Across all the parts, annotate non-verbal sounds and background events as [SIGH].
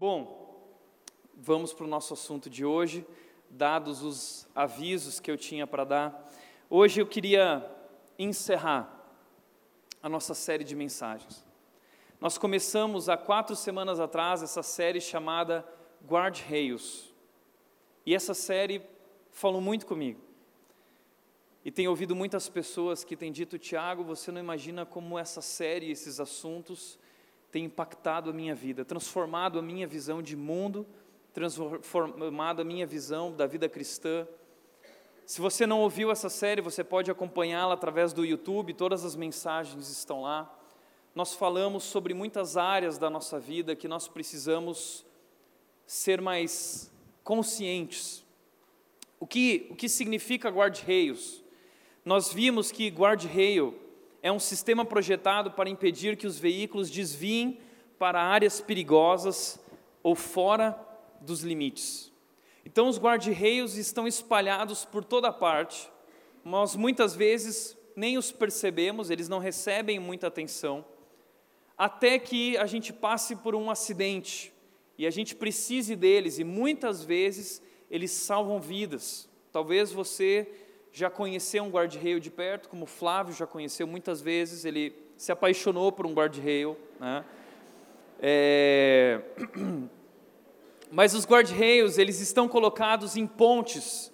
Bom, vamos para o nosso assunto de hoje, dados os avisos que eu tinha para dar. Hoje eu queria encerrar a nossa série de mensagens. Nós começamos há quatro semanas atrás essa série chamada Guard-Reios. E essa série falou muito comigo. E tenho ouvido muitas pessoas que têm dito, Tiago, você não imagina como essa série, esses assuntos, tem impactado a minha vida, transformado a minha visão de mundo, transformado a minha visão da vida cristã. Se você não ouviu essa série, você pode acompanhá-la através do YouTube, todas as mensagens estão lá. Nós falamos sobre muitas áreas da nossa vida que nós precisamos ser mais conscientes. O que, o que significa guard-reios? Nós vimos que guard-rail é um sistema projetado para impedir que os veículos desviem para áreas perigosas ou fora dos limites. Então, os guarda-reios estão espalhados por toda parte, nós muitas vezes nem os percebemos, eles não recebem muita atenção, até que a gente passe por um acidente e a gente precise deles, e muitas vezes eles salvam vidas. Talvez você já conheceu um guarda-reio de perto, como Flávio já conheceu muitas vezes, ele se apaixonou por um guarda-reio. Né? É... [CLEARS THROAT] Mas os guarda-reios, eles estão colocados em pontes,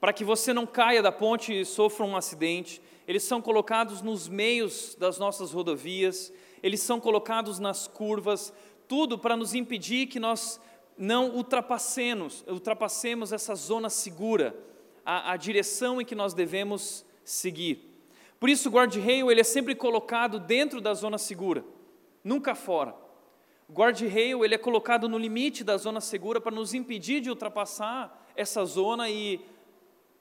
para que você não caia da ponte e sofra um acidente. Eles são colocados nos meios das nossas rodovias, eles são colocados nas curvas, tudo para nos impedir que nós não ultrapassemos, ultrapassemos essa zona segura, a, a direção em que nós devemos seguir. Por isso, o guarda-reio ele é sempre colocado dentro da zona segura, nunca fora. O guarda-reio ele é colocado no limite da zona segura para nos impedir de ultrapassar essa zona e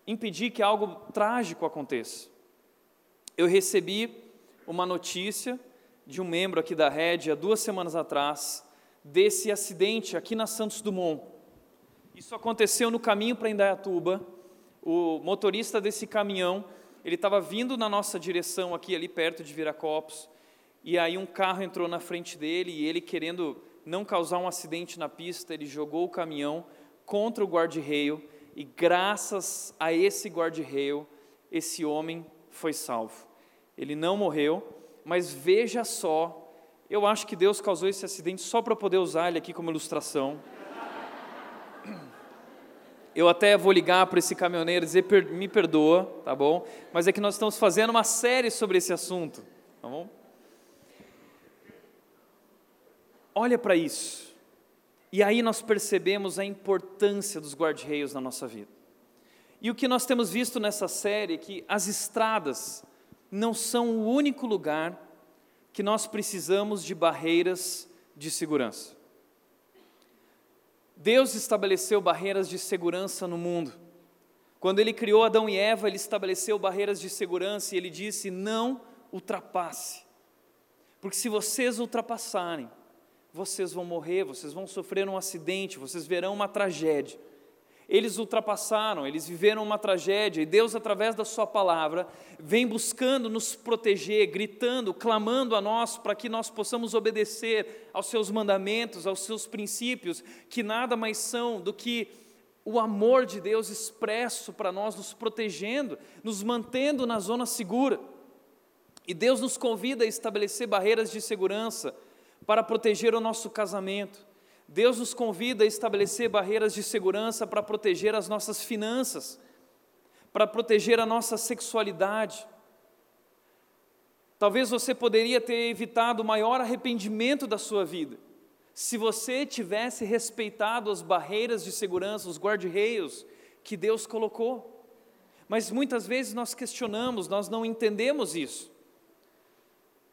impedir que algo trágico aconteça. Eu recebi uma notícia de um membro aqui da Rede há duas semanas atrás desse acidente aqui na Santos Dumont. Isso aconteceu no caminho para Indaiatuba o motorista desse caminhão, ele estava vindo na nossa direção aqui, ali perto de Viracopos, e aí um carro entrou na frente dele e ele querendo não causar um acidente na pista, ele jogou o caminhão contra o guarda-reio e graças a esse guarda-reio, esse homem foi salvo. Ele não morreu, mas veja só, eu acho que Deus causou esse acidente só para poder usar ele aqui como ilustração. Eu até vou ligar para esse caminhoneiro e dizer, me perdoa, tá bom? Mas é que nós estamos fazendo uma série sobre esse assunto, tá bom? Olha para isso. E aí nós percebemos a importância dos guarda-reios na nossa vida. E o que nós temos visto nessa série é que as estradas não são o único lugar que nós precisamos de barreiras de segurança. Deus estabeleceu barreiras de segurança no mundo. Quando ele criou Adão e Eva, ele estabeleceu barreiras de segurança e ele disse: não ultrapasse. Porque se vocês ultrapassarem, vocês vão morrer, vocês vão sofrer um acidente, vocês verão uma tragédia. Eles ultrapassaram, eles viveram uma tragédia, e Deus, através da Sua palavra, vem buscando nos proteger, gritando, clamando a nós para que nós possamos obedecer aos Seus mandamentos, aos Seus princípios, que nada mais são do que o amor de Deus expresso para nós, nos protegendo, nos mantendo na zona segura. E Deus nos convida a estabelecer barreiras de segurança para proteger o nosso casamento Deus nos convida a estabelecer barreiras de segurança para proteger as nossas finanças, para proteger a nossa sexualidade. Talvez você poderia ter evitado o maior arrependimento da sua vida, se você tivesse respeitado as barreiras de segurança, os guarda-reios que Deus colocou. Mas muitas vezes nós questionamos, nós não entendemos isso.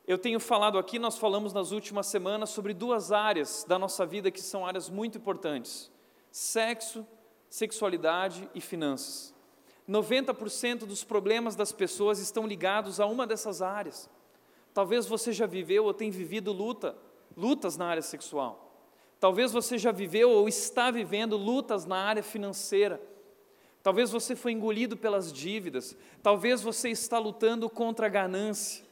Eu tenho falado aqui, nós falamos nas últimas semanas sobre duas áreas da nossa vida que são áreas muito importantes: sexo, sexualidade e finanças. 90% dos problemas das pessoas estão ligados a uma dessas áreas. Talvez você já viveu ou tenha vivido luta, lutas na área sexual. Talvez você já viveu ou está vivendo lutas na área financeira. Talvez você foi engolido pelas dívidas. Talvez você está lutando contra a ganância.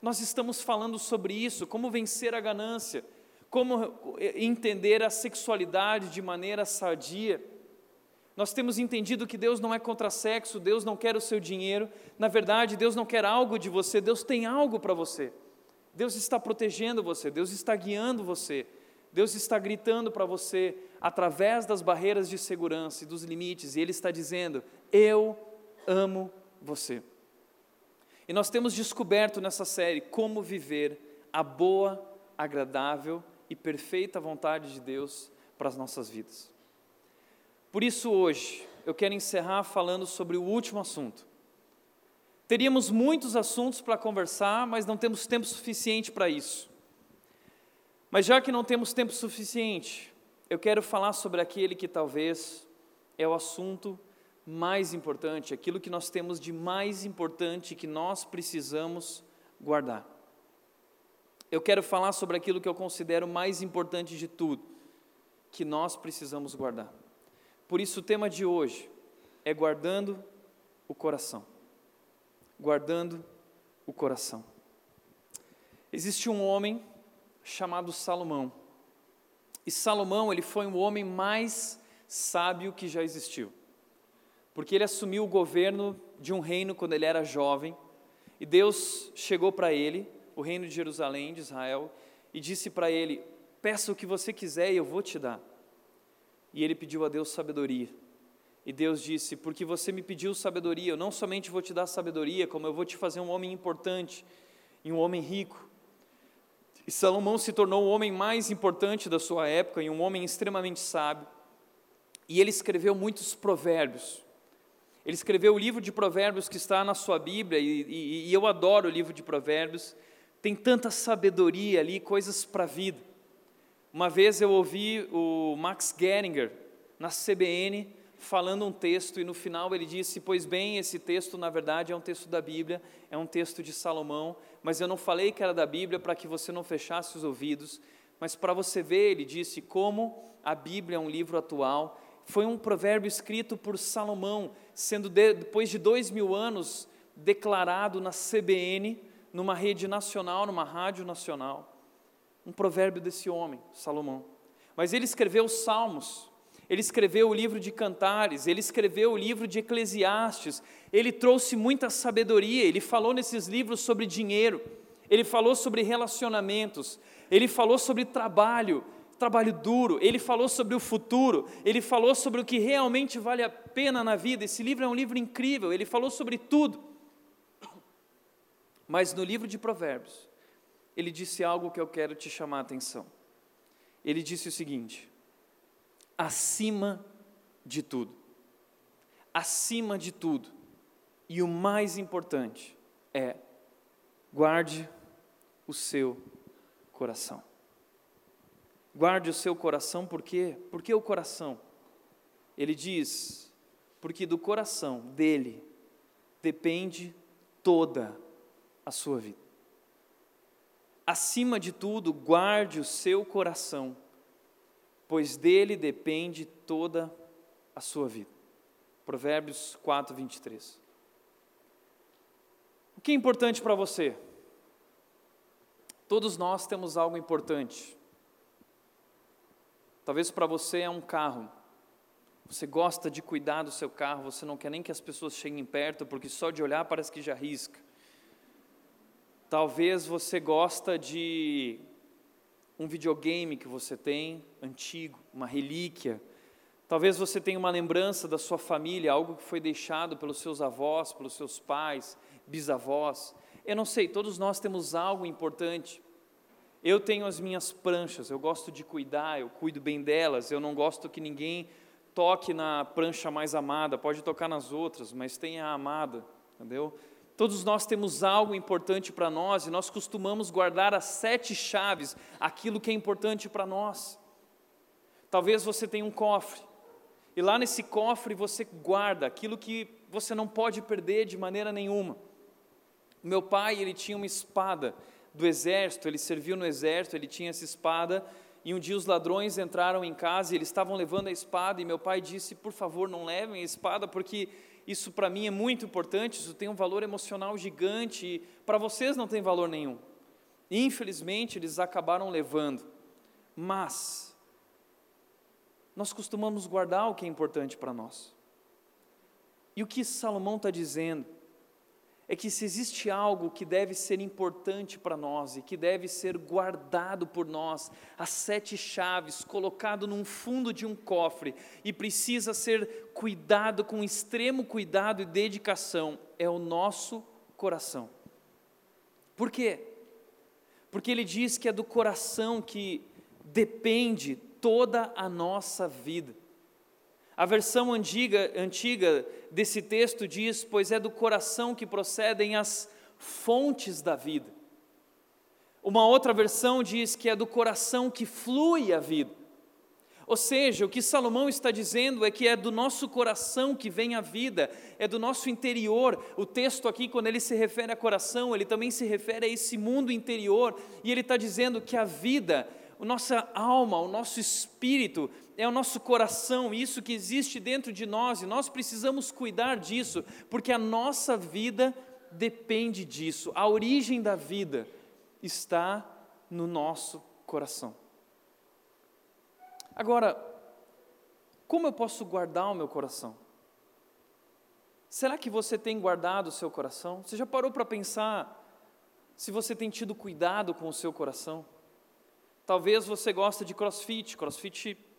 Nós estamos falando sobre isso, como vencer a ganância, como entender a sexualidade de maneira sadia. Nós temos entendido que Deus não é contra sexo, Deus não quer o seu dinheiro. Na verdade, Deus não quer algo de você, Deus tem algo para você. Deus está protegendo você, Deus está guiando você. Deus está gritando para você através das barreiras de segurança e dos limites, e Ele está dizendo: Eu amo você. E nós temos descoberto nessa série como viver a boa, agradável e perfeita vontade de Deus para as nossas vidas. Por isso, hoje, eu quero encerrar falando sobre o último assunto. Teríamos muitos assuntos para conversar, mas não temos tempo suficiente para isso. Mas já que não temos tempo suficiente, eu quero falar sobre aquele que talvez é o assunto mais importante, aquilo que nós temos de mais importante que nós precisamos guardar. Eu quero falar sobre aquilo que eu considero mais importante de tudo, que nós precisamos guardar. Por isso, o tema de hoje é guardando o coração. Guardando o coração. Existe um homem chamado Salomão. E Salomão, ele foi o homem mais sábio que já existiu. Porque ele assumiu o governo de um reino quando ele era jovem, e Deus chegou para ele, o reino de Jerusalém, de Israel, e disse para ele: Peça o que você quiser e eu vou te dar. E ele pediu a Deus sabedoria. E Deus disse: Porque você me pediu sabedoria, eu não somente vou te dar sabedoria, como eu vou te fazer um homem importante e um homem rico. E Salomão se tornou o homem mais importante da sua época e um homem extremamente sábio. E ele escreveu muitos provérbios. Ele escreveu o livro de Provérbios que está na sua Bíblia, e, e, e eu adoro o livro de Provérbios. Tem tanta sabedoria ali, coisas para a vida. Uma vez eu ouvi o Max Geringer, na CBN, falando um texto, e no final ele disse: Pois bem, esse texto na verdade é um texto da Bíblia, é um texto de Salomão, mas eu não falei que era da Bíblia para que você não fechasse os ouvidos, mas para você ver, ele disse, como a Bíblia é um livro atual. Foi um provérbio escrito por Salomão, sendo de, depois de dois mil anos declarado na CBN, numa rede nacional, numa rádio nacional. Um provérbio desse homem, Salomão. Mas ele escreveu os Salmos, ele escreveu o livro de Cantares, ele escreveu o livro de Eclesiastes, ele trouxe muita sabedoria, ele falou nesses livros sobre dinheiro, ele falou sobre relacionamentos, ele falou sobre trabalho, trabalho duro, ele falou sobre o futuro, ele falou sobre o que realmente vale a pena na vida. Esse livro é um livro incrível, ele falou sobre tudo. Mas no livro de Provérbios, ele disse algo que eu quero te chamar a atenção. Ele disse o seguinte: acima de tudo. Acima de tudo. E o mais importante é guarde o seu coração. Guarde o seu coração, por quê? Porque o coração, ele diz, porque do coração dele depende toda a sua vida. Acima de tudo, guarde o seu coração, pois dele depende toda a sua vida. Provérbios 4, 23. O que é importante para você? Todos nós temos algo importante. Talvez para você é um carro. Você gosta de cuidar do seu carro, você não quer nem que as pessoas cheguem perto, porque só de olhar parece que já risca. Talvez você gosta de um videogame que você tem, antigo, uma relíquia. Talvez você tenha uma lembrança da sua família, algo que foi deixado pelos seus avós, pelos seus pais, bisavós. Eu não sei, todos nós temos algo importante. Eu tenho as minhas pranchas, eu gosto de cuidar, eu cuido bem delas, eu não gosto que ninguém toque na prancha mais amada, pode tocar nas outras, mas tenha a amada, entendeu? Todos nós temos algo importante para nós e nós costumamos guardar as sete chaves, aquilo que é importante para nós. Talvez você tenha um cofre, e lá nesse cofre você guarda aquilo que você não pode perder de maneira nenhuma. Meu pai, ele tinha uma espada do exército, ele serviu no exército, ele tinha essa espada, e um dia os ladrões entraram em casa e eles estavam levando a espada, e meu pai disse: Por favor, não levem a espada, porque isso para mim é muito importante, isso tem um valor emocional gigante e para vocês não tem valor nenhum. Infelizmente, eles acabaram levando. Mas, nós costumamos guardar o que é importante para nós. E o que Salomão está dizendo é que se existe algo que deve ser importante para nós e que deve ser guardado por nós, as sete chaves, colocado num fundo de um cofre e precisa ser cuidado com extremo cuidado e dedicação, é o nosso coração. Por quê? Porque ele diz que é do coração que depende toda a nossa vida. A versão antiga, antiga desse texto diz: Pois é do coração que procedem as fontes da vida. Uma outra versão diz que é do coração que flui a vida. Ou seja, o que Salomão está dizendo é que é do nosso coração que vem a vida, é do nosso interior. O texto aqui, quando ele se refere a coração, ele também se refere a esse mundo interior, e ele está dizendo que a vida a nossa alma, o nosso espírito, é o nosso coração, isso que existe dentro de nós, e nós precisamos cuidar disso, porque a nossa vida depende disso. A origem da vida está no nosso coração. Agora, como eu posso guardar o meu coração? Será que você tem guardado o seu coração? Você já parou para pensar se você tem tido cuidado com o seu coração? Talvez você goste de crossfit. Crossfit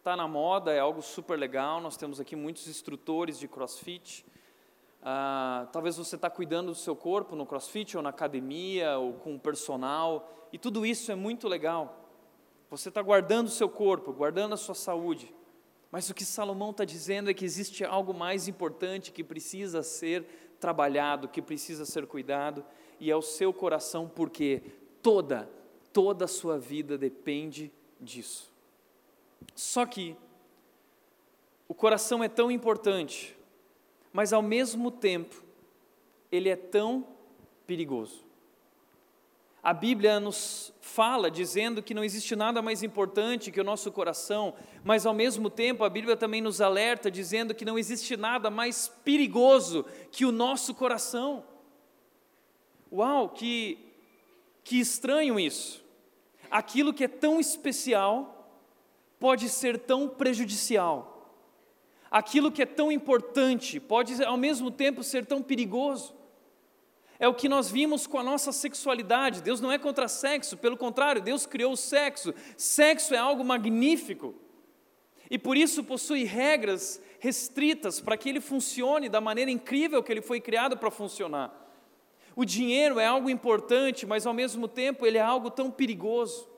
está na moda, é algo super legal. Nós temos aqui muitos instrutores de crossfit. Ah, talvez você está cuidando do seu corpo no crossfit, ou na academia, ou com o personal. E tudo isso é muito legal. Você está guardando o seu corpo, guardando a sua saúde. Mas o que Salomão está dizendo é que existe algo mais importante que precisa ser trabalhado, que precisa ser cuidado, e é o seu coração, porque toda toda a sua vida depende disso. Só que o coração é tão importante, mas ao mesmo tempo ele é tão perigoso. A Bíblia nos fala dizendo que não existe nada mais importante que o nosso coração, mas ao mesmo tempo a Bíblia também nos alerta dizendo que não existe nada mais perigoso que o nosso coração. Uau, que que estranho isso. Aquilo que é tão especial pode ser tão prejudicial. Aquilo que é tão importante pode ao mesmo tempo ser tão perigoso. É o que nós vimos com a nossa sexualidade. Deus não é contra sexo, pelo contrário, Deus criou o sexo. Sexo é algo magnífico. E por isso possui regras restritas para que ele funcione da maneira incrível que ele foi criado para funcionar. O dinheiro é algo importante, mas ao mesmo tempo ele é algo tão perigoso.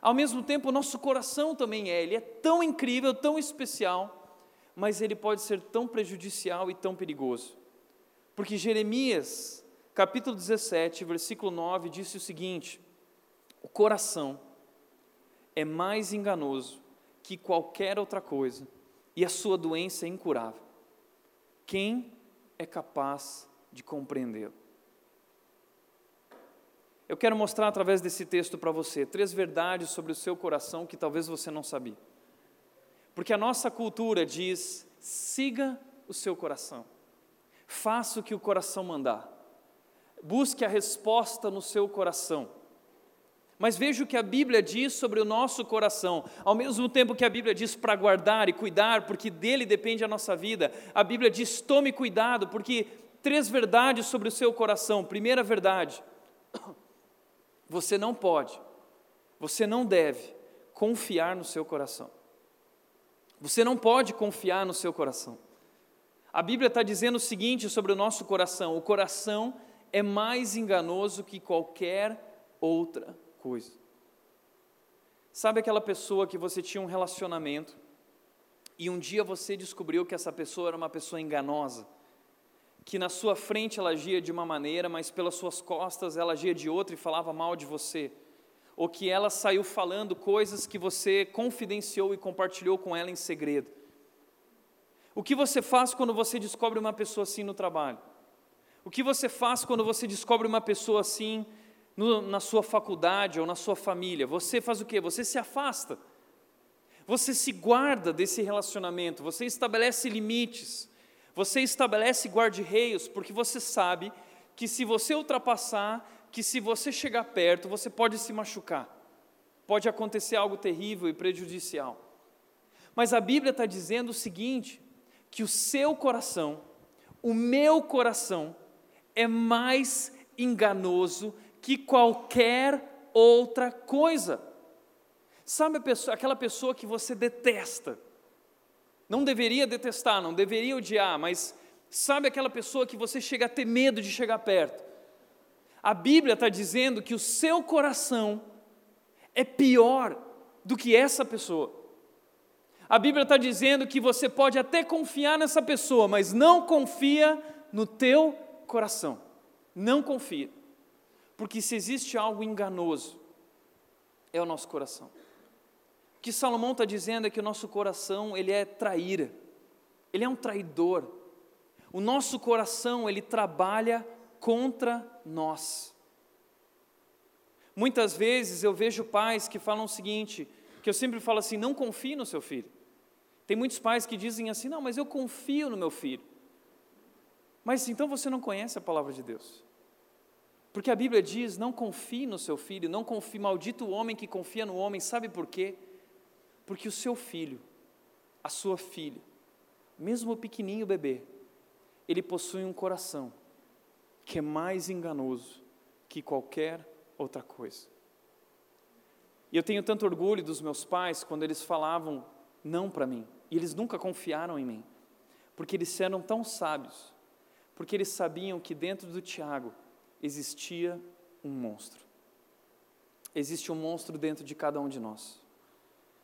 Ao mesmo tempo, o nosso coração também é, ele é tão incrível, tão especial, mas ele pode ser tão prejudicial e tão perigoso. Porque Jeremias, capítulo 17, versículo 9, disse o seguinte: O coração é mais enganoso que qualquer outra coisa, e a sua doença é incurável. Quem é capaz de compreendê-lo? Eu quero mostrar através desse texto para você três verdades sobre o seu coração que talvez você não sabia. Porque a nossa cultura diz: siga o seu coração, faça o que o coração mandar, busque a resposta no seu coração. Mas veja o que a Bíblia diz sobre o nosso coração. Ao mesmo tempo que a Bíblia diz para guardar e cuidar, porque dele depende a nossa vida, a Bíblia diz: tome cuidado, porque três verdades sobre o seu coração. Primeira verdade, você não pode, você não deve confiar no seu coração. Você não pode confiar no seu coração. A Bíblia está dizendo o seguinte sobre o nosso coração: o coração é mais enganoso que qualquer outra coisa. Sabe aquela pessoa que você tinha um relacionamento e um dia você descobriu que essa pessoa era uma pessoa enganosa? Que na sua frente ela agia de uma maneira, mas pelas suas costas ela agia de outra e falava mal de você, ou que ela saiu falando coisas que você confidenciou e compartilhou com ela em segredo. O que você faz quando você descobre uma pessoa assim no trabalho? O que você faz quando você descobre uma pessoa assim no, na sua faculdade ou na sua família? Você faz o quê? Você se afasta. Você se guarda desse relacionamento, você estabelece limites. Você estabelece guarda-reios porque você sabe que se você ultrapassar, que se você chegar perto, você pode se machucar. pode acontecer algo terrível e prejudicial. Mas a Bíblia está dizendo o seguinte: que o seu coração, o meu coração, é mais enganoso que qualquer outra coisa. Sabe pessoa, aquela pessoa que você detesta? Não deveria detestar, não deveria odiar, mas sabe aquela pessoa que você chega a ter medo de chegar perto? A Bíblia está dizendo que o seu coração é pior do que essa pessoa. A Bíblia está dizendo que você pode até confiar nessa pessoa, mas não confia no teu coração. Não confia. Porque se existe algo enganoso, é o nosso coração. Que Salomão está dizendo é que o nosso coração, ele é traíra. Ele é um traidor. O nosso coração, ele trabalha contra nós. Muitas vezes eu vejo pais que falam o seguinte, que eu sempre falo assim: não confie no seu filho. Tem muitos pais que dizem assim: não, mas eu confio no meu filho. Mas então você não conhece a palavra de Deus. Porque a Bíblia diz: não confie no seu filho, não confie, maldito o homem que confia no homem. Sabe por quê? Porque o seu filho, a sua filha, mesmo o pequenininho bebê, ele possui um coração que é mais enganoso que qualquer outra coisa. E eu tenho tanto orgulho dos meus pais quando eles falavam não para mim, e eles nunca confiaram em mim, porque eles eram tão sábios, porque eles sabiam que dentro do Tiago existia um monstro. Existe um monstro dentro de cada um de nós,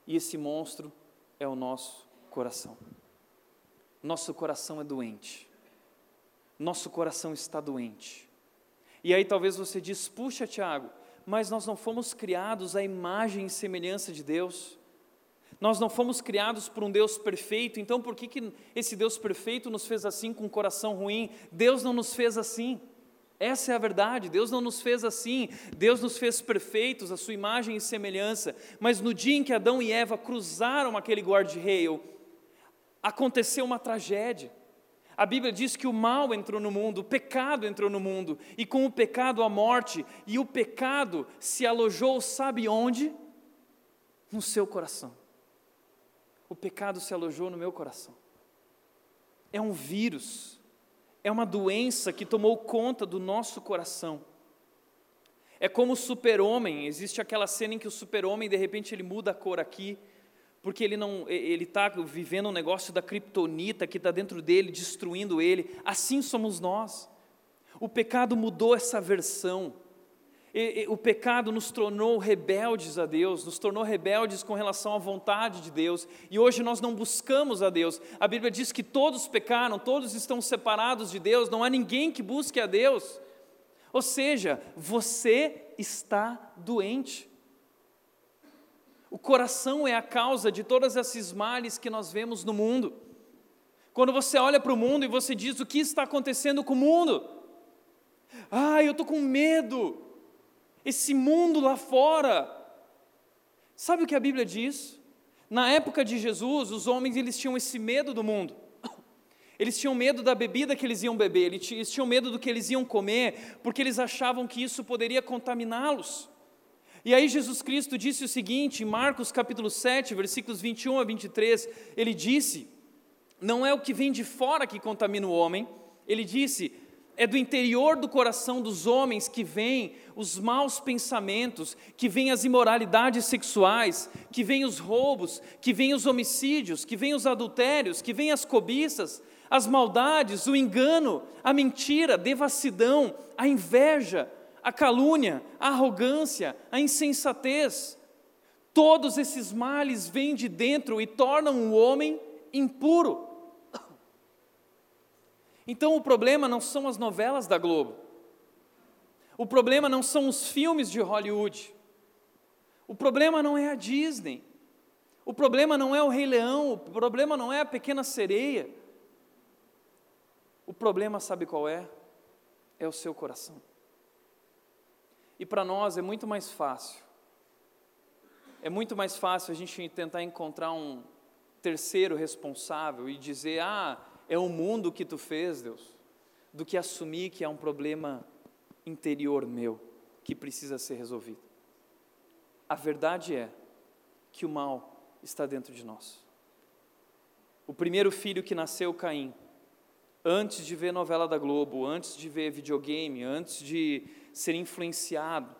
e esse monstro é o nosso coração. Nosso coração é doente nosso coração está doente. E aí talvez você diz, puxa Tiago, mas nós não fomos criados à imagem e semelhança de Deus. Nós não fomos criados por um Deus perfeito, então por que, que esse Deus perfeito nos fez assim com um coração ruim? Deus não nos fez assim. Essa é a verdade, Deus não nos fez assim, Deus nos fez perfeitos, a sua imagem e semelhança, mas no dia em que Adão e Eva cruzaram aquele guarda-reio, aconteceu uma tragédia. A Bíblia diz que o mal entrou no mundo, o pecado entrou no mundo, e com o pecado a morte, e o pecado se alojou, sabe onde? No seu coração. O pecado se alojou no meu coração. É um vírus, é uma doença que tomou conta do nosso coração. É como o super-homem, existe aquela cena em que o super-homem, de repente, ele muda a cor aqui, porque ele não ele está vivendo um negócio da criptonita que está dentro dele, destruindo ele. Assim somos nós. O pecado mudou essa versão. E, e, o pecado nos tornou rebeldes a Deus, nos tornou rebeldes com relação à vontade de Deus, e hoje nós não buscamos a Deus. A Bíblia diz que todos pecaram, todos estão separados de Deus, não há ninguém que busque a Deus. Ou seja, você está doente. O coração é a causa de todos esses males que nós vemos no mundo. Quando você olha para o mundo e você diz: o que está acontecendo com o mundo? Ah, eu estou com medo. Esse mundo lá fora. Sabe o que a Bíblia diz? Na época de Jesus, os homens eles tinham esse medo do mundo. [COUGHS] Eles tinham medo da bebida que eles iam beber, eles tinham medo do que eles iam comer, porque eles achavam que isso poderia contaminá-los. E aí Jesus Cristo disse o seguinte, em Marcos capítulo 7, versículos 21 a 23, ele disse: Não é o que vem de fora que contamina o homem, ele disse: é do interior do coração dos homens que vêm os maus pensamentos, que vêm as imoralidades sexuais, que vêm os roubos, que vêm os homicídios, que vêm os adultérios, que vêm as cobiças, as maldades, o engano, a mentira, a devassidão, a inveja, a calúnia, a arrogância, a insensatez. Todos esses males vêm de dentro e tornam o homem impuro. Então o problema não são as novelas da Globo. O problema não são os filmes de Hollywood. O problema não é a Disney. O problema não é o Rei Leão. O problema não é a Pequena Sereia. O problema, sabe qual é? É o seu coração. E para nós é muito mais fácil. É muito mais fácil a gente tentar encontrar um terceiro responsável e dizer: "Ah, é o mundo que tu fez, Deus", do que assumir que é um problema interior meu que precisa ser resolvido. A verdade é que o mal está dentro de nós. O primeiro filho que nasceu, Caim, antes de ver novela da Globo, antes de ver videogame, antes de ser influenciado,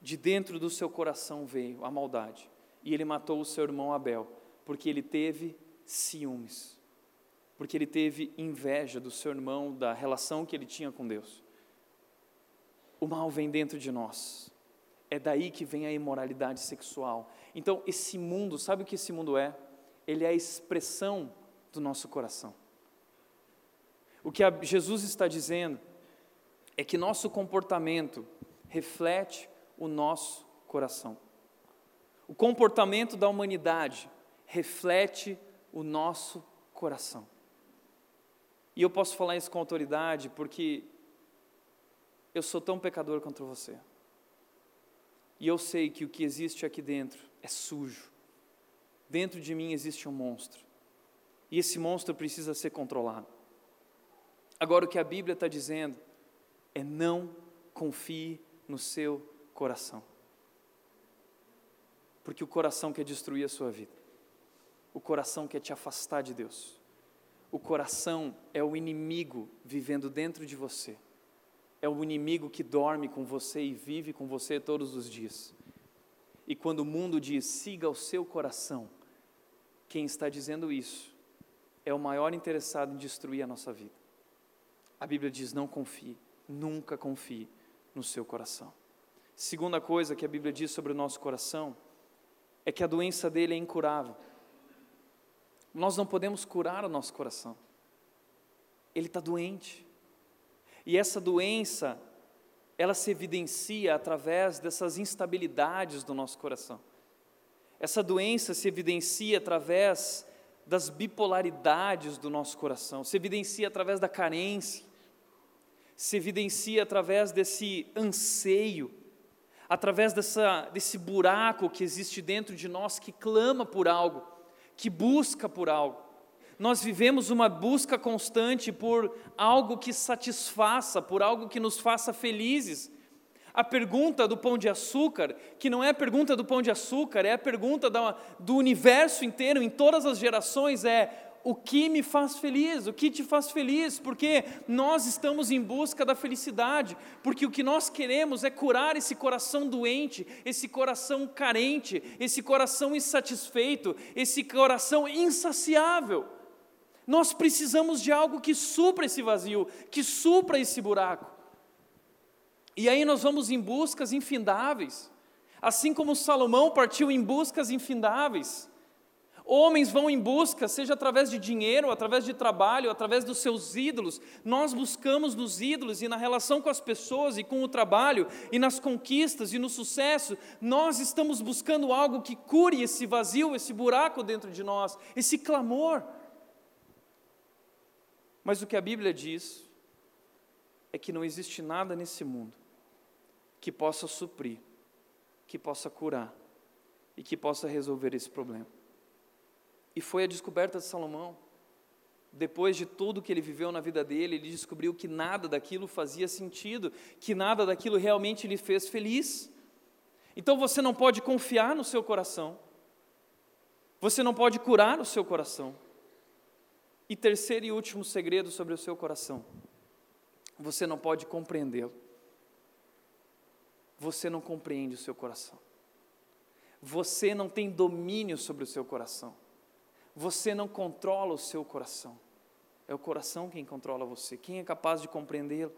de dentro do seu coração veio a maldade. E ele matou o seu irmão Abel, porque ele teve ciúmes, porque ele teve inveja do seu irmão, da relação que ele tinha com Deus. O mal vem dentro de nós. É daí que vem a imoralidade sexual. Então, esse mundo, sabe o que esse mundo é? Ele é a expressão do nosso coração. O que Jesus está dizendo é que nosso comportamento reflete o nosso coração. O comportamento da humanidade reflete o nosso coração. E eu posso falar isso com autoridade porque eu sou tão pecador contra você. E eu sei que o que existe aqui dentro é sujo. Dentro de mim existe um monstro. E esse monstro precisa ser controlado. Agora, o que a Bíblia está dizendo é não confie no seu coração. Porque o coração quer destruir a sua vida. O coração quer te afastar de Deus. O coração é o inimigo vivendo dentro de você é o inimigo que dorme com você e vive com você todos os dias. E quando o mundo diz siga o seu coração, quem está dizendo isso é o maior interessado em destruir a nossa vida. A Bíblia diz: não confie, nunca confie no seu coração. Segunda coisa que a Bíblia diz sobre o nosso coração é que a doença dele é incurável. Nós não podemos curar o nosso coração. Ele está doente. E essa doença, ela se evidencia através dessas instabilidades do nosso coração. Essa doença se evidencia através das bipolaridades do nosso coração, se evidencia através da carência, se evidencia através desse anseio, através dessa, desse buraco que existe dentro de nós que clama por algo, que busca por algo nós vivemos uma busca constante por algo que satisfaça, por algo que nos faça felizes. A pergunta do pão de açúcar, que não é a pergunta do pão de açúcar, é a pergunta do universo inteiro, em todas as gerações, é o que me faz feliz, o que te faz feliz, porque nós estamos em busca da felicidade, porque o que nós queremos é curar esse coração doente, esse coração carente, esse coração insatisfeito, esse coração insaciável. Nós precisamos de algo que supra esse vazio, que supra esse buraco. E aí nós vamos em buscas infindáveis, assim como Salomão partiu em buscas infindáveis. Homens vão em busca, seja através de dinheiro, através de trabalho, através dos seus ídolos. Nós buscamos nos ídolos e na relação com as pessoas e com o trabalho e nas conquistas e no sucesso, nós estamos buscando algo que cure esse vazio, esse buraco dentro de nós, esse clamor. Mas o que a Bíblia diz é que não existe nada nesse mundo que possa suprir, que possa curar e que possa resolver esse problema. E foi a descoberta de Salomão. Depois de tudo que ele viveu na vida dele, ele descobriu que nada daquilo fazia sentido, que nada daquilo realmente lhe fez feliz. Então você não pode confiar no seu coração, você não pode curar o seu coração. E terceiro e último segredo sobre o seu coração: você não pode compreendê-lo. Você não compreende o seu coração. Você não tem domínio sobre o seu coração. Você não controla o seu coração. É o coração quem controla você. Quem é capaz de compreendê-lo?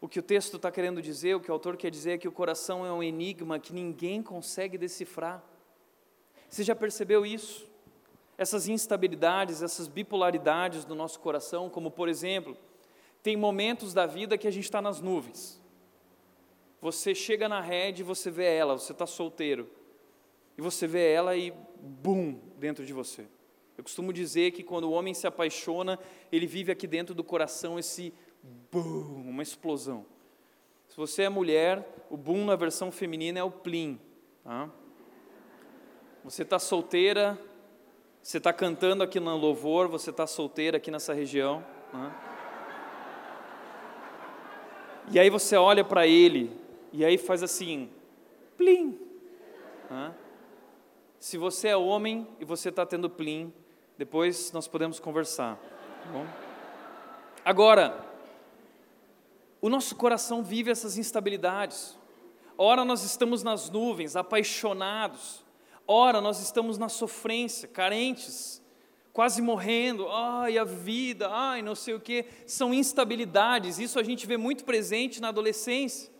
O que o texto está querendo dizer, o que o autor quer dizer é que o coração é um enigma que ninguém consegue decifrar. Você já percebeu isso? essas instabilidades, essas bipolaridades do nosso coração, como por exemplo, tem momentos da vida que a gente está nas nuvens. Você chega na rede e você vê ela, você está solteiro, e você vê ela e bum, dentro de você. Eu costumo dizer que quando o homem se apaixona, ele vive aqui dentro do coração esse boom, uma explosão. Se você é mulher, o boom na versão feminina é o plim. Tá? Você está solteira, você está cantando aqui no louvor, você está solteira aqui nessa região. Né? E aí você olha para ele, e aí faz assim: plim. Hã? Se você é homem e você está tendo plim, depois nós podemos conversar. Tá bom? Agora, o nosso coração vive essas instabilidades. Ora, nós estamos nas nuvens, apaixonados. Ora, nós estamos na sofrência, carentes, quase morrendo. Ai, a vida, ai, não sei o que. São instabilidades. Isso a gente vê muito presente na adolescência.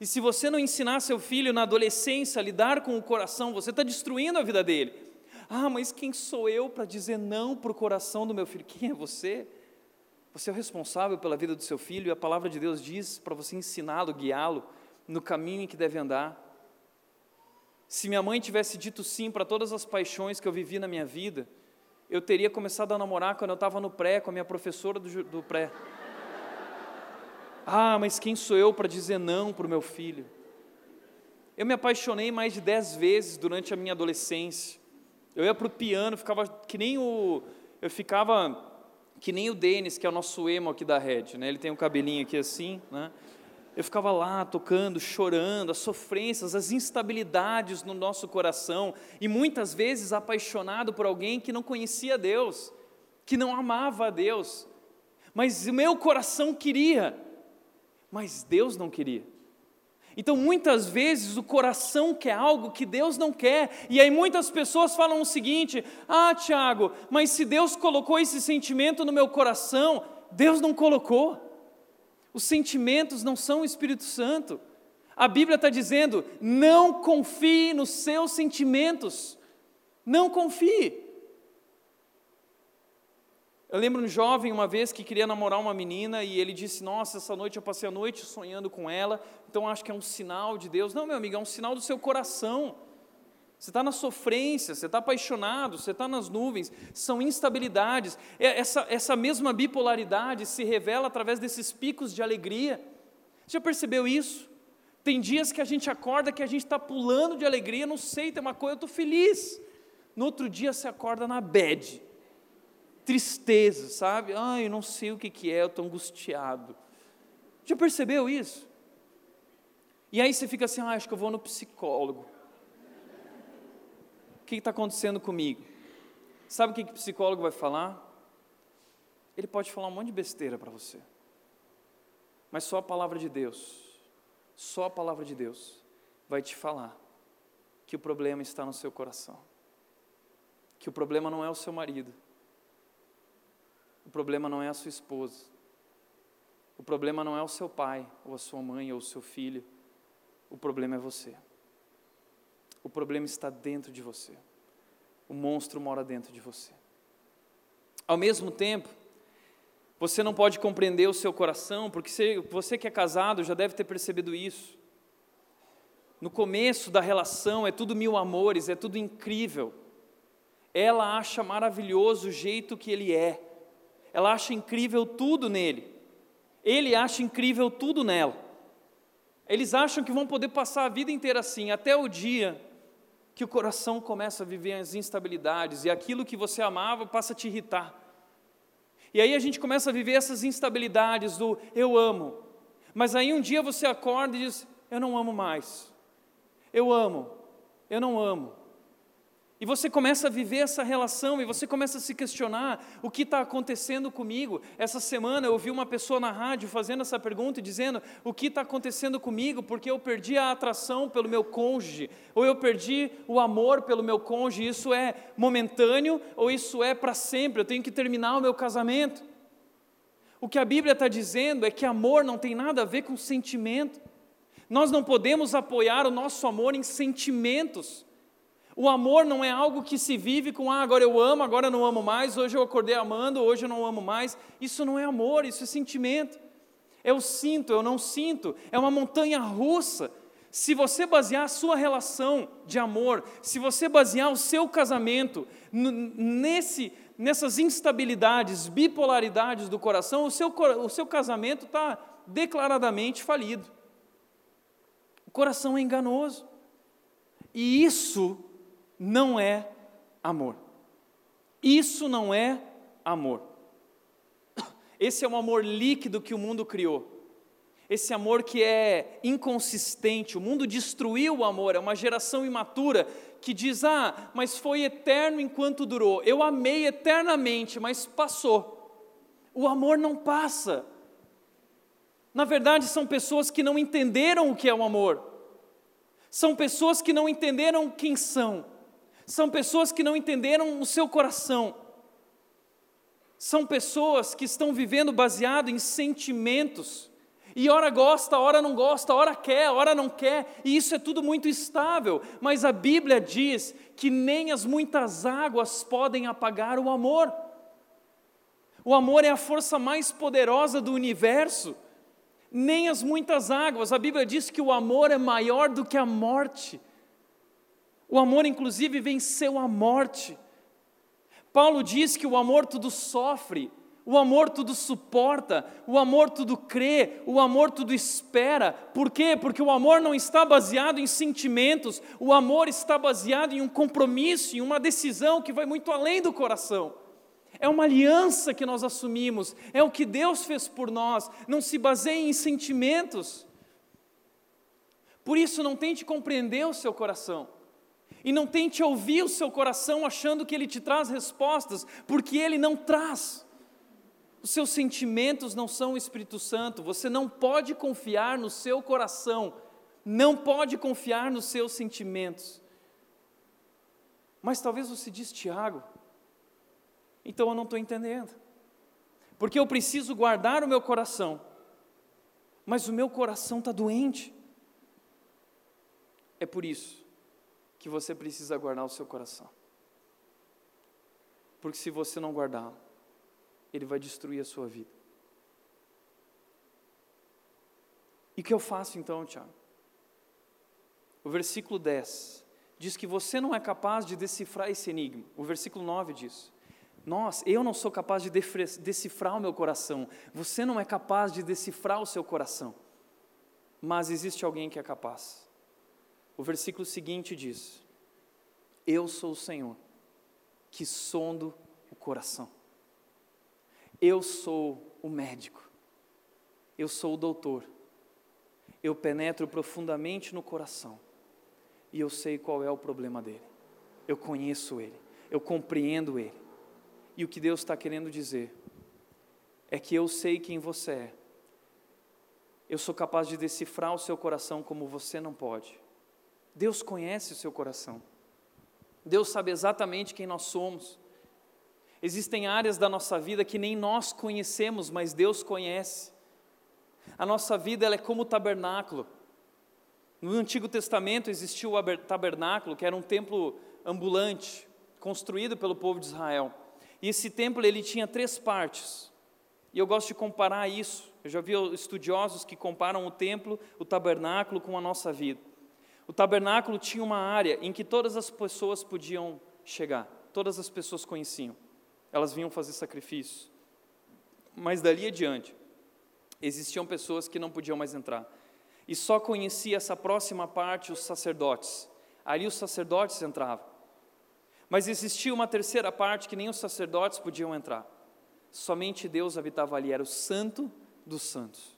E se você não ensinar seu filho na adolescência a lidar com o coração, você está destruindo a vida dele. Ah, mas quem sou eu para dizer não para o coração do meu filho? Quem é você? Você é o responsável pela vida do seu filho e a palavra de Deus diz para você ensiná-lo, guiá-lo no caminho em que deve andar. Se minha mãe tivesse dito sim para todas as paixões que eu vivi na minha vida, eu teria começado a namorar quando eu estava no pré, com a minha professora do, do pré. Ah, mas quem sou eu para dizer não para o meu filho? Eu me apaixonei mais de dez vezes durante a minha adolescência. Eu ia para o piano, ficava que nem o. Eu ficava que nem o Denis, que é o nosso emo aqui da rede, né? Ele tem um cabelinho aqui assim, né? Eu ficava lá tocando, chorando, as sofrências, as instabilidades no nosso coração, e muitas vezes apaixonado por alguém que não conhecia Deus, que não amava a Deus, mas o meu coração queria, mas Deus não queria. Então, muitas vezes, o coração quer algo que Deus não quer, e aí muitas pessoas falam o seguinte: ah, Tiago, mas se Deus colocou esse sentimento no meu coração, Deus não colocou. Os sentimentos não são o Espírito Santo. A Bíblia está dizendo: não confie nos seus sentimentos, não confie. Eu lembro um jovem uma vez que queria namorar uma menina e ele disse: Nossa, essa noite eu passei a noite sonhando com ela, então acho que é um sinal de Deus. Não, meu amigo, é um sinal do seu coração. Você está na sofrência, você está apaixonado, você está nas nuvens, são instabilidades. É, essa, essa mesma bipolaridade se revela através desses picos de alegria. Já percebeu isso? Tem dias que a gente acorda que a gente está pulando de alegria, não sei, tem uma coisa, eu estou feliz. No outro dia você acorda na bed tristeza, sabe? Ai, eu não sei o que, que é, eu estou angustiado. Já percebeu isso? E aí você fica assim, ah, acho que eu vou no psicólogo. O que está acontecendo comigo? Sabe o que, que o psicólogo vai falar? Ele pode falar um monte de besteira para você. Mas só a palavra de Deus, só a palavra de Deus vai te falar que o problema está no seu coração. Que o problema não é o seu marido, o problema não é a sua esposa. O problema não é o seu pai, ou a sua mãe, ou o seu filho. O problema é você. O problema está dentro de você. O monstro mora dentro de você. Ao mesmo tempo, você não pode compreender o seu coração, porque você que é casado já deve ter percebido isso. No começo da relação é tudo mil amores, é tudo incrível. Ela acha maravilhoso o jeito que ele é ela acha incrível tudo nele. Ele acha incrível tudo nela. Eles acham que vão poder passar a vida inteira assim, até o dia que o coração começa a viver as instabilidades e aquilo que você amava passa a te irritar. E aí a gente começa a viver essas instabilidades do eu amo, mas aí um dia você acorda e diz: eu não amo mais. Eu amo, eu não amo. E você começa a viver essa relação e você começa a se questionar o que está acontecendo comigo. Essa semana eu ouvi uma pessoa na rádio fazendo essa pergunta e dizendo: o que está acontecendo comigo porque eu perdi a atração pelo meu cônjuge, ou eu perdi o amor pelo meu cônjuge. Isso é momentâneo ou isso é para sempre? Eu tenho que terminar o meu casamento. O que a Bíblia está dizendo é que amor não tem nada a ver com sentimento. Nós não podemos apoiar o nosso amor em sentimentos. O amor não é algo que se vive com, ah, agora eu amo, agora eu não amo mais, hoje eu acordei amando, hoje eu não amo mais. Isso não é amor, isso é sentimento. Eu sinto, eu não sinto, é uma montanha russa. Se você basear a sua relação de amor, se você basear o seu casamento nesse, nessas instabilidades, bipolaridades do coração, o seu, o seu casamento está declaradamente falido. O coração é enganoso. E isso não é amor. Isso não é amor. Esse é um amor líquido que o mundo criou. esse amor que é inconsistente. O mundo destruiu o amor, é uma geração imatura que diz: Ah, mas foi eterno enquanto durou. Eu amei eternamente, mas passou. O amor não passa. Na verdade, são pessoas que não entenderam o que é o amor. São pessoas que não entenderam quem são. São pessoas que não entenderam o seu coração. São pessoas que estão vivendo baseado em sentimentos e ora gosta, ora não gosta, ora quer, ora não quer, e isso é tudo muito estável. Mas a Bíblia diz que nem as muitas águas podem apagar o amor. O amor é a força mais poderosa do universo. Nem as muitas águas. A Bíblia diz que o amor é maior do que a morte. O amor, inclusive, venceu a morte. Paulo diz que o amor tudo sofre, o amor tudo suporta, o amor tudo crê, o amor tudo espera. Por quê? Porque o amor não está baseado em sentimentos, o amor está baseado em um compromisso, em uma decisão que vai muito além do coração. É uma aliança que nós assumimos, é o que Deus fez por nós, não se baseia em sentimentos. Por isso, não tente compreender o seu coração. E não tente ouvir o seu coração achando que ele te traz respostas, porque ele não traz. Os seus sentimentos não são o Espírito Santo, você não pode confiar no seu coração, não pode confiar nos seus sentimentos. Mas talvez você diz, Tiago, então eu não estou entendendo, porque eu preciso guardar o meu coração, mas o meu coração está doente. É por isso que você precisa guardar o seu coração, porque se você não guardá-lo, ele vai destruir a sua vida. E o que eu faço então, Tiago? O versículo 10 diz que você não é capaz de decifrar esse enigma. O versículo 9 diz: Nós, eu não sou capaz de decifrar o meu coração. Você não é capaz de decifrar o seu coração. Mas existe alguém que é capaz. O versículo seguinte diz: Eu sou o Senhor, que sondo o coração. Eu sou o médico, eu sou o doutor, eu penetro profundamente no coração e eu sei qual é o problema dele, eu conheço ele, eu compreendo ele. E o que Deus está querendo dizer é que eu sei quem você é, eu sou capaz de decifrar o seu coração como você não pode. Deus conhece o seu coração, Deus sabe exatamente quem nós somos. Existem áreas da nossa vida que nem nós conhecemos, mas Deus conhece. A nossa vida ela é como o tabernáculo. No Antigo Testamento existiu o tabernáculo, que era um templo ambulante, construído pelo povo de Israel. E esse templo ele tinha três partes. E eu gosto de comparar isso. Eu já vi estudiosos que comparam o templo, o tabernáculo com a nossa vida. O tabernáculo tinha uma área em que todas as pessoas podiam chegar, todas as pessoas conheciam elas vinham fazer sacrifício. Mas dali adiante, existiam pessoas que não podiam mais entrar. E só conhecia essa próxima parte os sacerdotes. Ali os sacerdotes entravam. Mas existia uma terceira parte que nem os sacerdotes podiam entrar. Somente Deus habitava ali, era o santo dos santos.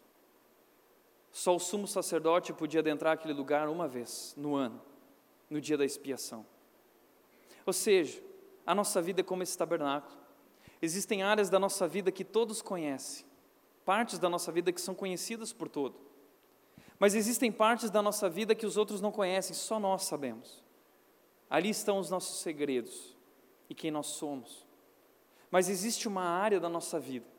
Só o sumo sacerdote podia adentrar aquele lugar uma vez no ano, no dia da expiação. Ou seja, a nossa vida é como esse tabernáculo. Existem áreas da nossa vida que todos conhecem, partes da nossa vida que são conhecidas por todos. Mas existem partes da nossa vida que os outros não conhecem, só nós sabemos. Ali estão os nossos segredos e quem nós somos. Mas existe uma área da nossa vida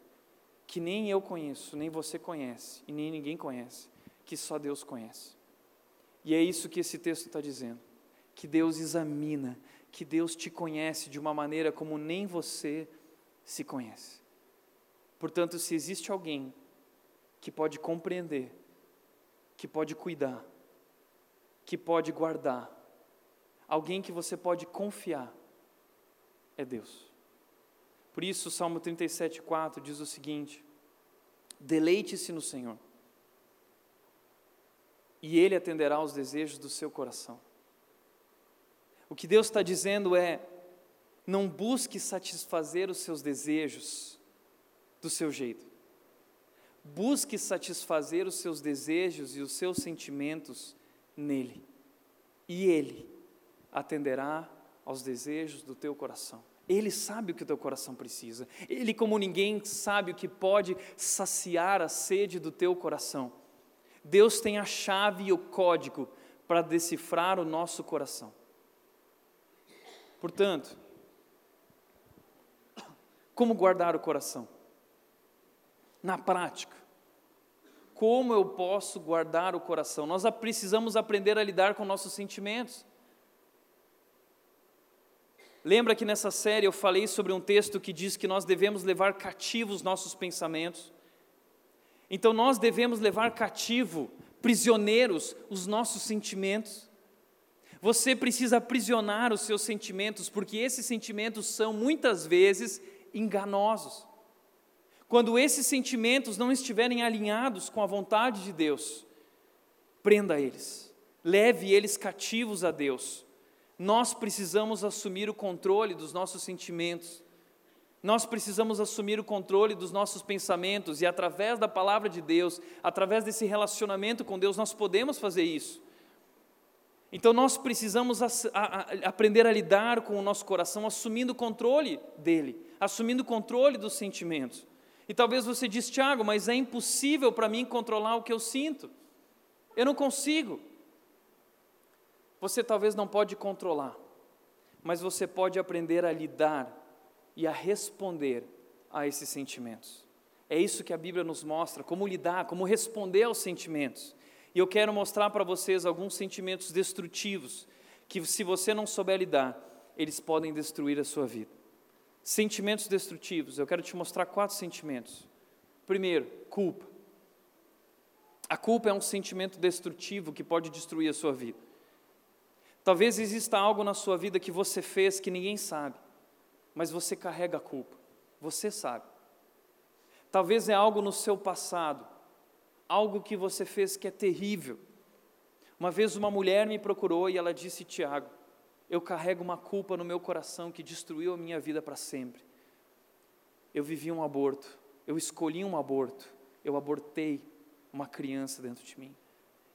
que nem eu conheço, nem você conhece e nem ninguém conhece, que só Deus conhece. E é isso que esse texto está dizendo: que Deus examina, que Deus te conhece de uma maneira como nem você se conhece. Portanto, se existe alguém que pode compreender, que pode cuidar, que pode guardar, alguém que você pode confiar, é Deus. Por isso, Salmo 37,4 diz o seguinte: Deleite-se no Senhor, e Ele atenderá aos desejos do seu coração. O que Deus está dizendo é: não busque satisfazer os seus desejos do seu jeito. busque satisfazer os seus desejos e os seus sentimentos nele, e ele atenderá aos desejos do teu coração. Ele sabe o que o teu coração precisa. Ele, como ninguém, sabe o que pode saciar a sede do teu coração. Deus tem a chave e o código para decifrar o nosso coração. Portanto, como guardar o coração? Na prática, como eu posso guardar o coração? Nós precisamos aprender a lidar com nossos sentimentos. Lembra que nessa série eu falei sobre um texto que diz que nós devemos levar cativos nossos pensamentos? Então nós devemos levar cativo, prisioneiros, os nossos sentimentos. Você precisa aprisionar os seus sentimentos, porque esses sentimentos são muitas vezes enganosos. Quando esses sentimentos não estiverem alinhados com a vontade de Deus, prenda eles, leve eles cativos a Deus nós precisamos assumir o controle dos nossos sentimentos. Nós precisamos assumir o controle dos nossos pensamentos e através da palavra de Deus, através desse relacionamento com Deus, nós podemos fazer isso. Então nós precisamos a, a, aprender a lidar com o nosso coração, assumindo o controle dele, assumindo o controle dos sentimentos. E talvez você diz, Tiago, mas é impossível para mim controlar o que eu sinto. Eu não consigo. Você talvez não pode controlar, mas você pode aprender a lidar e a responder a esses sentimentos. É isso que a Bíblia nos mostra, como lidar, como responder aos sentimentos. E eu quero mostrar para vocês alguns sentimentos destrutivos que, se você não souber lidar, eles podem destruir a sua vida. Sentimentos destrutivos, eu quero te mostrar quatro sentimentos. Primeiro, culpa. A culpa é um sentimento destrutivo que pode destruir a sua vida. Talvez exista algo na sua vida que você fez que ninguém sabe, mas você carrega a culpa, você sabe. Talvez é algo no seu passado, algo que você fez que é terrível. Uma vez uma mulher me procurou e ela disse: Tiago, eu carrego uma culpa no meu coração que destruiu a minha vida para sempre. Eu vivi um aborto, eu escolhi um aborto, eu abortei uma criança dentro de mim.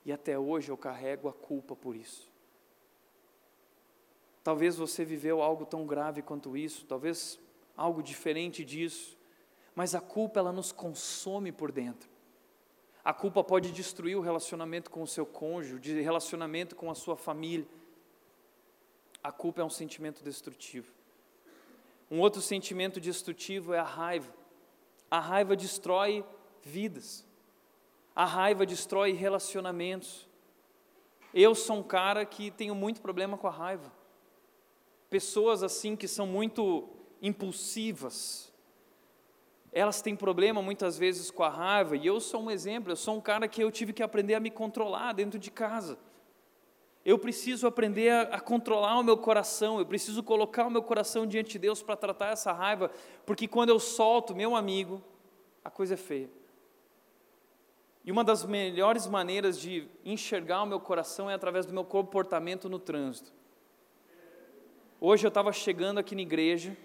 E até hoje eu carrego a culpa por isso. Talvez você viveu algo tão grave quanto isso, talvez algo diferente disso, mas a culpa ela nos consome por dentro. A culpa pode destruir o relacionamento com o seu cônjuge, o relacionamento com a sua família. A culpa é um sentimento destrutivo. Um outro sentimento destrutivo é a raiva. A raiva destrói vidas. A raiva destrói relacionamentos. Eu sou um cara que tenho muito problema com a raiva pessoas assim que são muito impulsivas. Elas têm problema muitas vezes com a raiva, e eu sou um exemplo, eu sou um cara que eu tive que aprender a me controlar dentro de casa. Eu preciso aprender a, a controlar o meu coração, eu preciso colocar o meu coração diante de Deus para tratar essa raiva, porque quando eu solto meu amigo, a coisa é feia. E uma das melhores maneiras de enxergar o meu coração é através do meu comportamento no trânsito. Hoje eu estava chegando aqui na igreja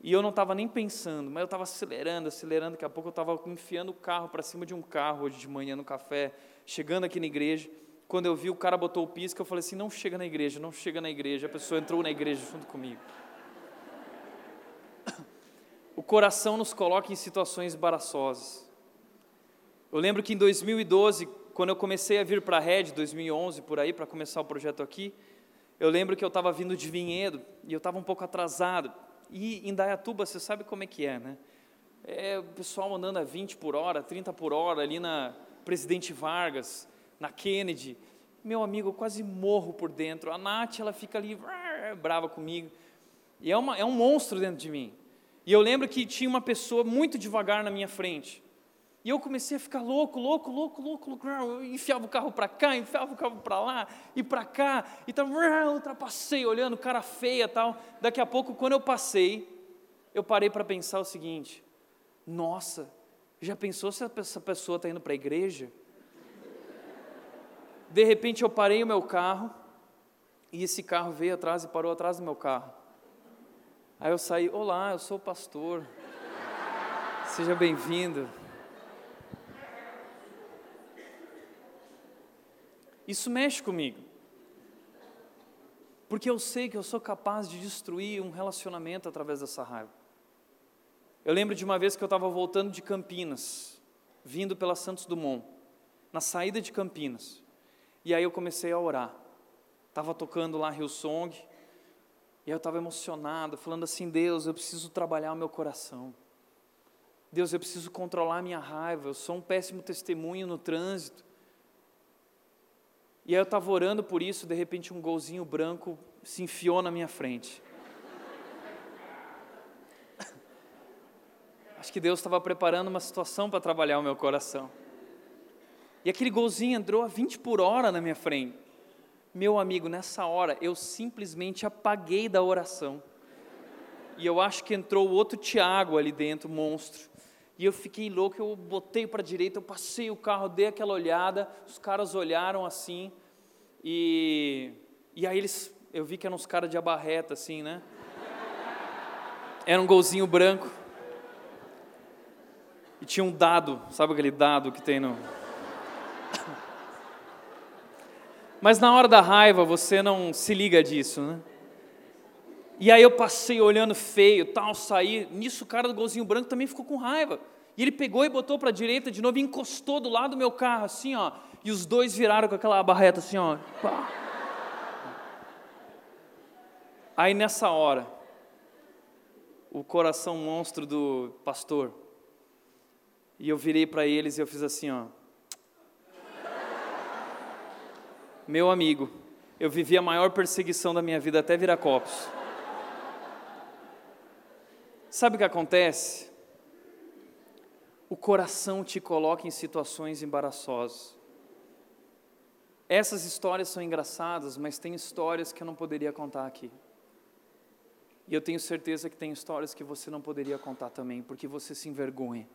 e eu não estava nem pensando, mas eu estava acelerando, acelerando. Daqui a pouco eu estava enfiando o carro para cima de um carro hoje de manhã no café, chegando aqui na igreja. Quando eu vi o cara botou o pisca, eu falei assim: não chega na igreja, não chega na igreja. A pessoa entrou na igreja junto comigo. [COUGHS] O coração nos coloca em situações embaraçosas. Eu lembro que em 2012, quando eu comecei a vir para a Red, 2011 por aí, para começar o projeto aqui, eu lembro que eu estava vindo de Vinhedo e eu estava um pouco atrasado. E em Dayatuba, você sabe como é que é, né? É o pessoal andando a 20 por hora, 30 por hora ali na Presidente Vargas, na Kennedy. Meu amigo, eu quase morro por dentro. A Nath, ela fica ali brava comigo. E é, uma, é um monstro dentro de mim. E eu lembro que tinha uma pessoa muito devagar na minha frente. E eu comecei a ficar louco, louco, louco, louco, louco. Eu enfiava o carro para cá, enfiava o carro para lá e para cá. E tal, ultrapassei, olhando, cara feia tal. Daqui a pouco, quando eu passei, eu parei para pensar o seguinte: nossa, já pensou se essa pessoa está indo para a igreja? De repente eu parei o meu carro e esse carro veio atrás e parou atrás do meu carro. Aí eu saí, olá, eu sou o pastor. Seja bem-vindo. Isso mexe comigo. Porque eu sei que eu sou capaz de destruir um relacionamento através dessa raiva. Eu lembro de uma vez que eu estava voltando de Campinas, vindo pela Santos Dumont, na saída de Campinas. E aí eu comecei a orar. Estava tocando lá Rio Song, e eu estava emocionado, falando assim: Deus, eu preciso trabalhar o meu coração. Deus, eu preciso controlar a minha raiva. Eu sou um péssimo testemunho no trânsito. E aí eu estava orando por isso, de repente um golzinho branco se enfiou na minha frente. [LAUGHS] Acho que Deus estava preparando uma situação para trabalhar o meu coração. E aquele golzinho entrou a 20 por hora na minha frente. Meu amigo, nessa hora eu simplesmente apaguei da oração. E eu acho que entrou outro Tiago ali dentro, monstro. E eu fiquei louco, eu botei para a direita, eu passei o carro, dei aquela olhada, os caras olharam assim, e, e aí eles, eu vi que eram uns caras de abarreta assim, né? Era um golzinho branco. E tinha um dado, sabe aquele dado que tem no. [COUGHS] Mas na hora da raiva você não se liga disso, né? E aí eu passei olhando feio, tal, saí. Nisso o cara do golzinho branco também ficou com raiva. E ele pegou e botou para a direita de novo e encostou do lado do meu carro, assim, ó. E os dois viraram com aquela barreta, assim, ó. Pá. Aí nessa hora, o coração monstro do pastor, e eu virei para eles e eu fiz assim, ó. Meu amigo, eu vivi a maior perseguição da minha vida até virar copos. Sabe o que acontece? O coração te coloca em situações embaraçosas. Essas histórias são engraçadas, mas tem histórias que eu não poderia contar aqui. E eu tenho certeza que tem histórias que você não poderia contar também, porque você se envergonha.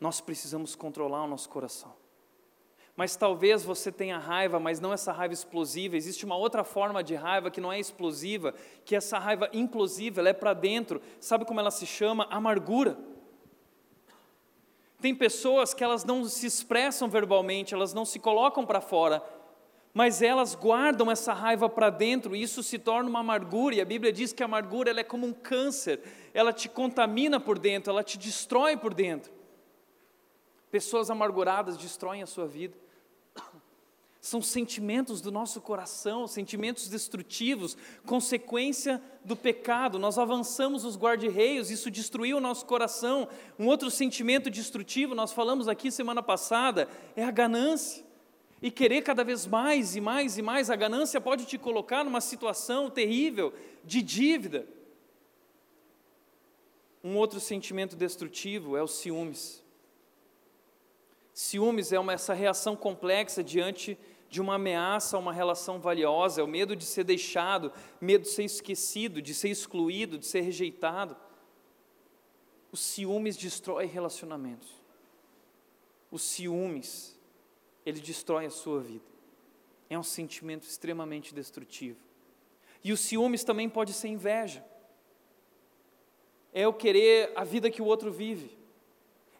Nós precisamos controlar o nosso coração. Mas talvez você tenha raiva, mas não essa raiva explosiva. Existe uma outra forma de raiva que não é explosiva, que essa raiva implosiva, ela é para dentro. Sabe como ela se chama? Amargura. Tem pessoas que elas não se expressam verbalmente, elas não se colocam para fora, mas elas guardam essa raiva para dentro e isso se torna uma amargura. E a Bíblia diz que a amargura ela é como um câncer, ela te contamina por dentro, ela te destrói por dentro. Pessoas amarguradas destroem a sua vida. [COUGHS] São sentimentos do nosso coração, sentimentos destrutivos, consequência do pecado. Nós avançamos os guarda-reios, isso destruiu o nosso coração. Um outro sentimento destrutivo, nós falamos aqui semana passada, é a ganância. E querer cada vez mais e mais e mais, a ganância pode te colocar numa situação terrível de dívida. Um outro sentimento destrutivo é o ciúmes. Ciúmes é uma, essa reação complexa diante de uma ameaça a uma relação valiosa, é o medo de ser deixado, medo de ser esquecido, de ser excluído, de ser rejeitado. O ciúmes destrói relacionamentos. O ciúmes, ele destrói a sua vida. É um sentimento extremamente destrutivo. E o ciúmes também pode ser inveja. É o querer a vida que o outro vive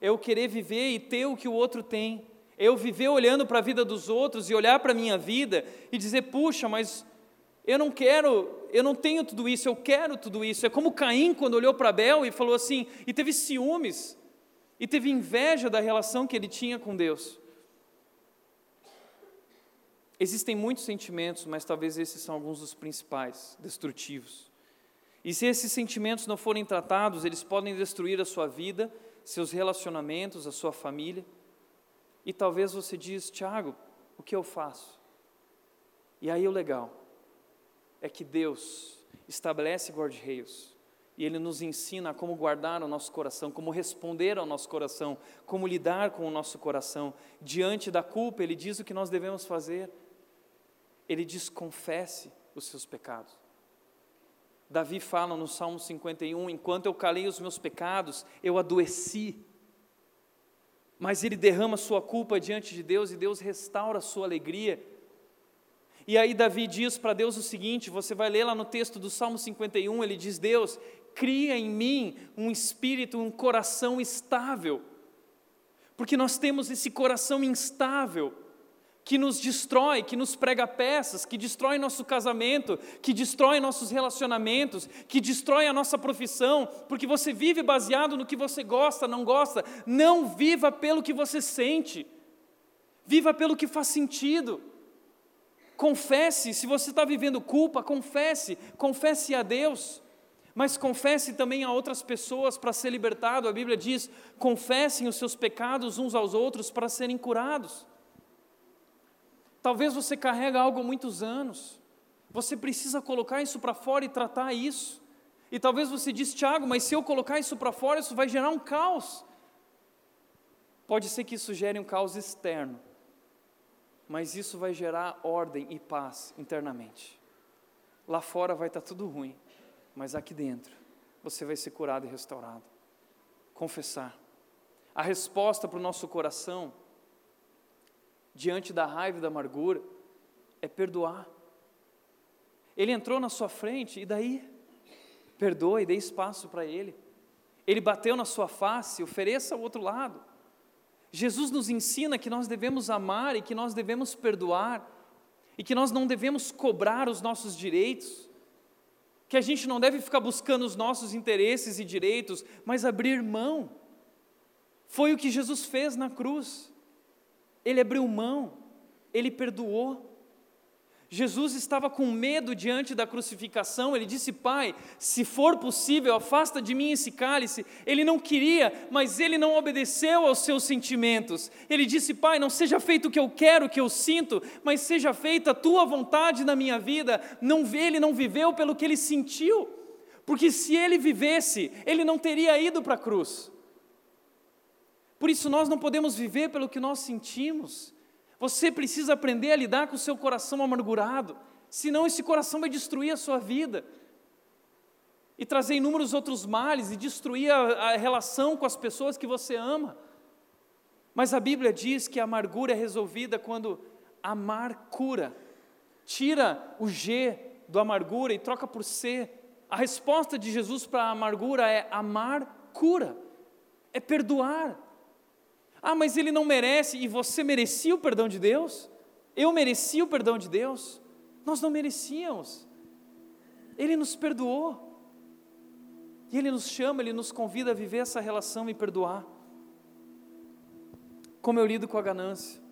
eu querer viver e ter o que o outro tem. Eu viver olhando para a vida dos outros e olhar para a minha vida e dizer, puxa, mas eu não quero, eu não tenho tudo isso, eu quero tudo isso. É como Caim quando olhou para Abel e falou assim, e teve ciúmes, e teve inveja da relação que ele tinha com Deus. Existem muitos sentimentos, mas talvez esses são alguns dos principais, destrutivos. E se esses sentimentos não forem tratados, eles podem destruir a sua vida seus relacionamentos, a sua família. E talvez você diz, Tiago, o que eu faço? E aí o legal é que Deus estabelece guarda-reios e Ele nos ensina como guardar o nosso coração, como responder ao nosso coração, como lidar com o nosso coração. Diante da culpa, Ele diz o que nós devemos fazer. Ele diz: confesse os seus pecados. Davi fala no Salmo 51: enquanto eu calei os meus pecados, eu adoeci. Mas ele derrama sua culpa diante de Deus e Deus restaura a sua alegria. E aí Davi diz para Deus o seguinte: você vai ler lá no texto do Salmo 51, ele diz: Deus, cria em mim um espírito, um coração estável. Porque nós temos esse coração instável. Que nos destrói, que nos prega peças, que destrói nosso casamento, que destrói nossos relacionamentos, que destrói a nossa profissão, porque você vive baseado no que você gosta, não gosta. Não viva pelo que você sente, viva pelo que faz sentido. Confesse, se você está vivendo culpa, confesse, confesse a Deus. Mas confesse também a outras pessoas para ser libertado. A Bíblia diz: confessem os seus pecados uns aos outros para serem curados. Talvez você carrega algo há muitos anos. Você precisa colocar isso para fora e tratar isso. E talvez você diz, Tiago, mas se eu colocar isso para fora, isso vai gerar um caos. Pode ser que isso gere um caos externo, mas isso vai gerar ordem e paz internamente. Lá fora vai estar tudo ruim, mas aqui dentro você vai ser curado e restaurado. Confessar. A resposta para o nosso coração diante da raiva e da amargura é perdoar. Ele entrou na sua frente e daí? Perdoe, dê espaço para ele. Ele bateu na sua face, ofereça ao outro lado. Jesus nos ensina que nós devemos amar e que nós devemos perdoar, e que nós não devemos cobrar os nossos direitos, que a gente não deve ficar buscando os nossos interesses e direitos, mas abrir mão. Foi o que Jesus fez na cruz. Ele abriu mão, ele perdoou. Jesus estava com medo diante da crucificação, ele disse: Pai, se for possível, afasta de mim esse cálice. Ele não queria, mas ele não obedeceu aos seus sentimentos. Ele disse: Pai, não seja feito o que eu quero, o que eu sinto, mas seja feita a tua vontade na minha vida. Não ele não viveu pelo que ele sentiu, porque se ele vivesse, ele não teria ido para a cruz. Por isso nós não podemos viver pelo que nós sentimos. Você precisa aprender a lidar com o seu coração amargurado, senão esse coração vai destruir a sua vida e trazer inúmeros outros males e destruir a, a relação com as pessoas que você ama. Mas a Bíblia diz que a amargura é resolvida quando amar cura. Tira o G do amargura e troca por C. A resposta de Jesus para a amargura é amar cura, é perdoar. Ah, mas ele não merece, e você merecia o perdão de Deus? Eu merecia o perdão de Deus? Nós não merecíamos. Ele nos perdoou. E Ele nos chama, Ele nos convida a viver essa relação e perdoar. Como eu lido com a ganância?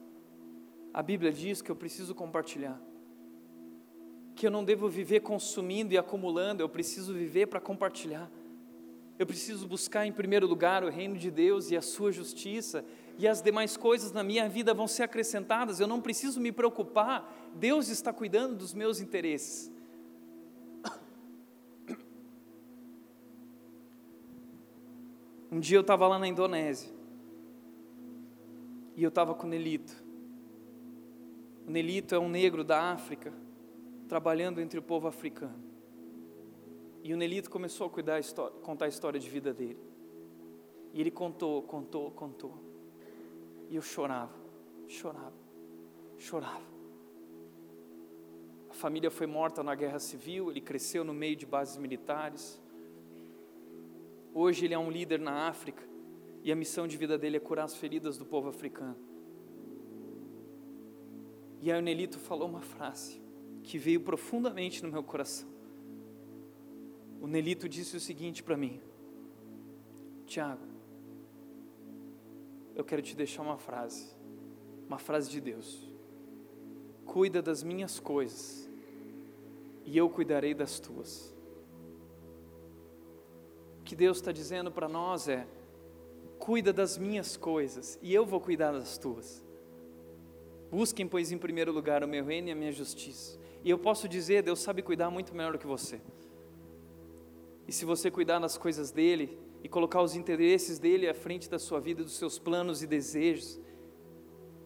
A Bíblia diz que eu preciso compartilhar. Que eu não devo viver consumindo e acumulando, eu preciso viver para compartilhar. Eu preciso buscar em primeiro lugar o reino de Deus e a sua justiça, e as demais coisas na minha vida vão ser acrescentadas. Eu não preciso me preocupar, Deus está cuidando dos meus interesses. Um dia eu estava lá na Indonésia, e eu estava com o Nelito. O Nelito é um negro da África, trabalhando entre o povo africano. E o Nelito começou a cuidar, contar a história de vida dele. E ele contou, contou, contou. E eu chorava, chorava, chorava. A família foi morta na guerra civil, ele cresceu no meio de bases militares. Hoje ele é um líder na África e a missão de vida dele é curar as feridas do povo africano. E aí o Nelito falou uma frase que veio profundamente no meu coração o Nelito disse o seguinte para mim: Tiago, eu quero te deixar uma frase, uma frase de Deus. Cuida das minhas coisas e eu cuidarei das tuas. O que Deus está dizendo para nós é: cuida das minhas coisas e eu vou cuidar das tuas. Busquem, pois, em primeiro lugar o meu reino e a minha justiça. E eu posso dizer, Deus sabe cuidar muito melhor do que você. E se você cuidar das coisas dele e colocar os interesses dele à frente da sua vida, dos seus planos e desejos,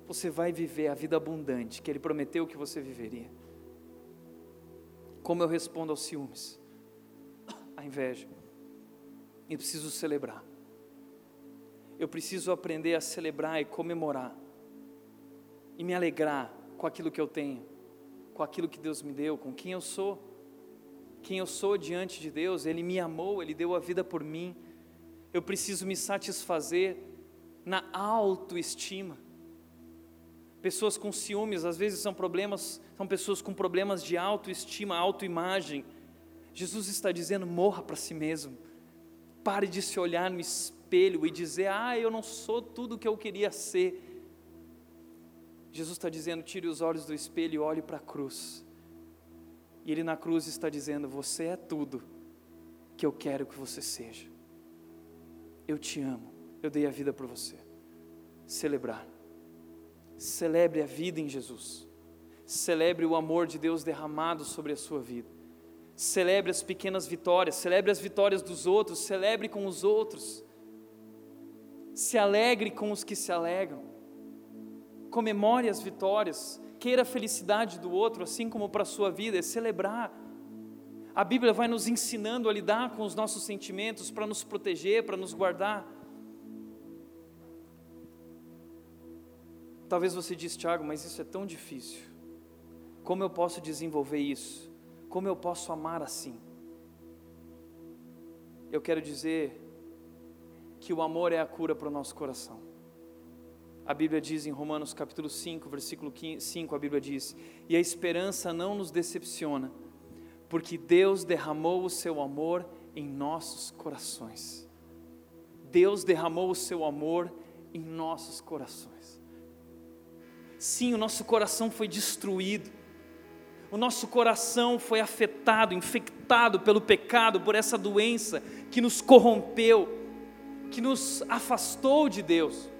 você vai viver a vida abundante que ele prometeu que você viveria. Como eu respondo aos ciúmes, à inveja? Eu preciso celebrar. Eu preciso aprender a celebrar e comemorar e me alegrar com aquilo que eu tenho, com aquilo que Deus me deu, com quem eu sou quem eu sou diante de Deus, Ele me amou, Ele deu a vida por mim. Eu preciso me satisfazer na autoestima. Pessoas com ciúmes, às vezes são problemas, são pessoas com problemas de autoestima, autoimagem. Jesus está dizendo: morra para si mesmo. Pare de se olhar no espelho e dizer: "Ah, eu não sou tudo o que eu queria ser". Jesus está dizendo: tire os olhos do espelho e olhe para a cruz. E Ele na cruz está dizendo: Você é tudo que eu quero que você seja. Eu te amo, eu dei a vida por você. Celebrar. Celebre a vida em Jesus. Celebre o amor de Deus derramado sobre a sua vida. Celebre as pequenas vitórias, celebre as vitórias dos outros, celebre com os outros. Se alegre com os que se alegram. Comemore as vitórias, queira a felicidade do outro, assim como para a sua vida, é celebrar. A Bíblia vai nos ensinando a lidar com os nossos sentimentos para nos proteger, para nos guardar. Talvez você diz, Tiago, mas isso é tão difícil. Como eu posso desenvolver isso? Como eu posso amar assim? Eu quero dizer que o amor é a cura para o nosso coração. A Bíblia diz em Romanos capítulo 5, versículo 5, a Bíblia diz: "E a esperança não nos decepciona, porque Deus derramou o seu amor em nossos corações." Deus derramou o seu amor em nossos corações. Sim, o nosso coração foi destruído o nosso coração foi afetado, infectado pelo pecado, por essa doença que nos corrompeu, que nos afastou de Deus.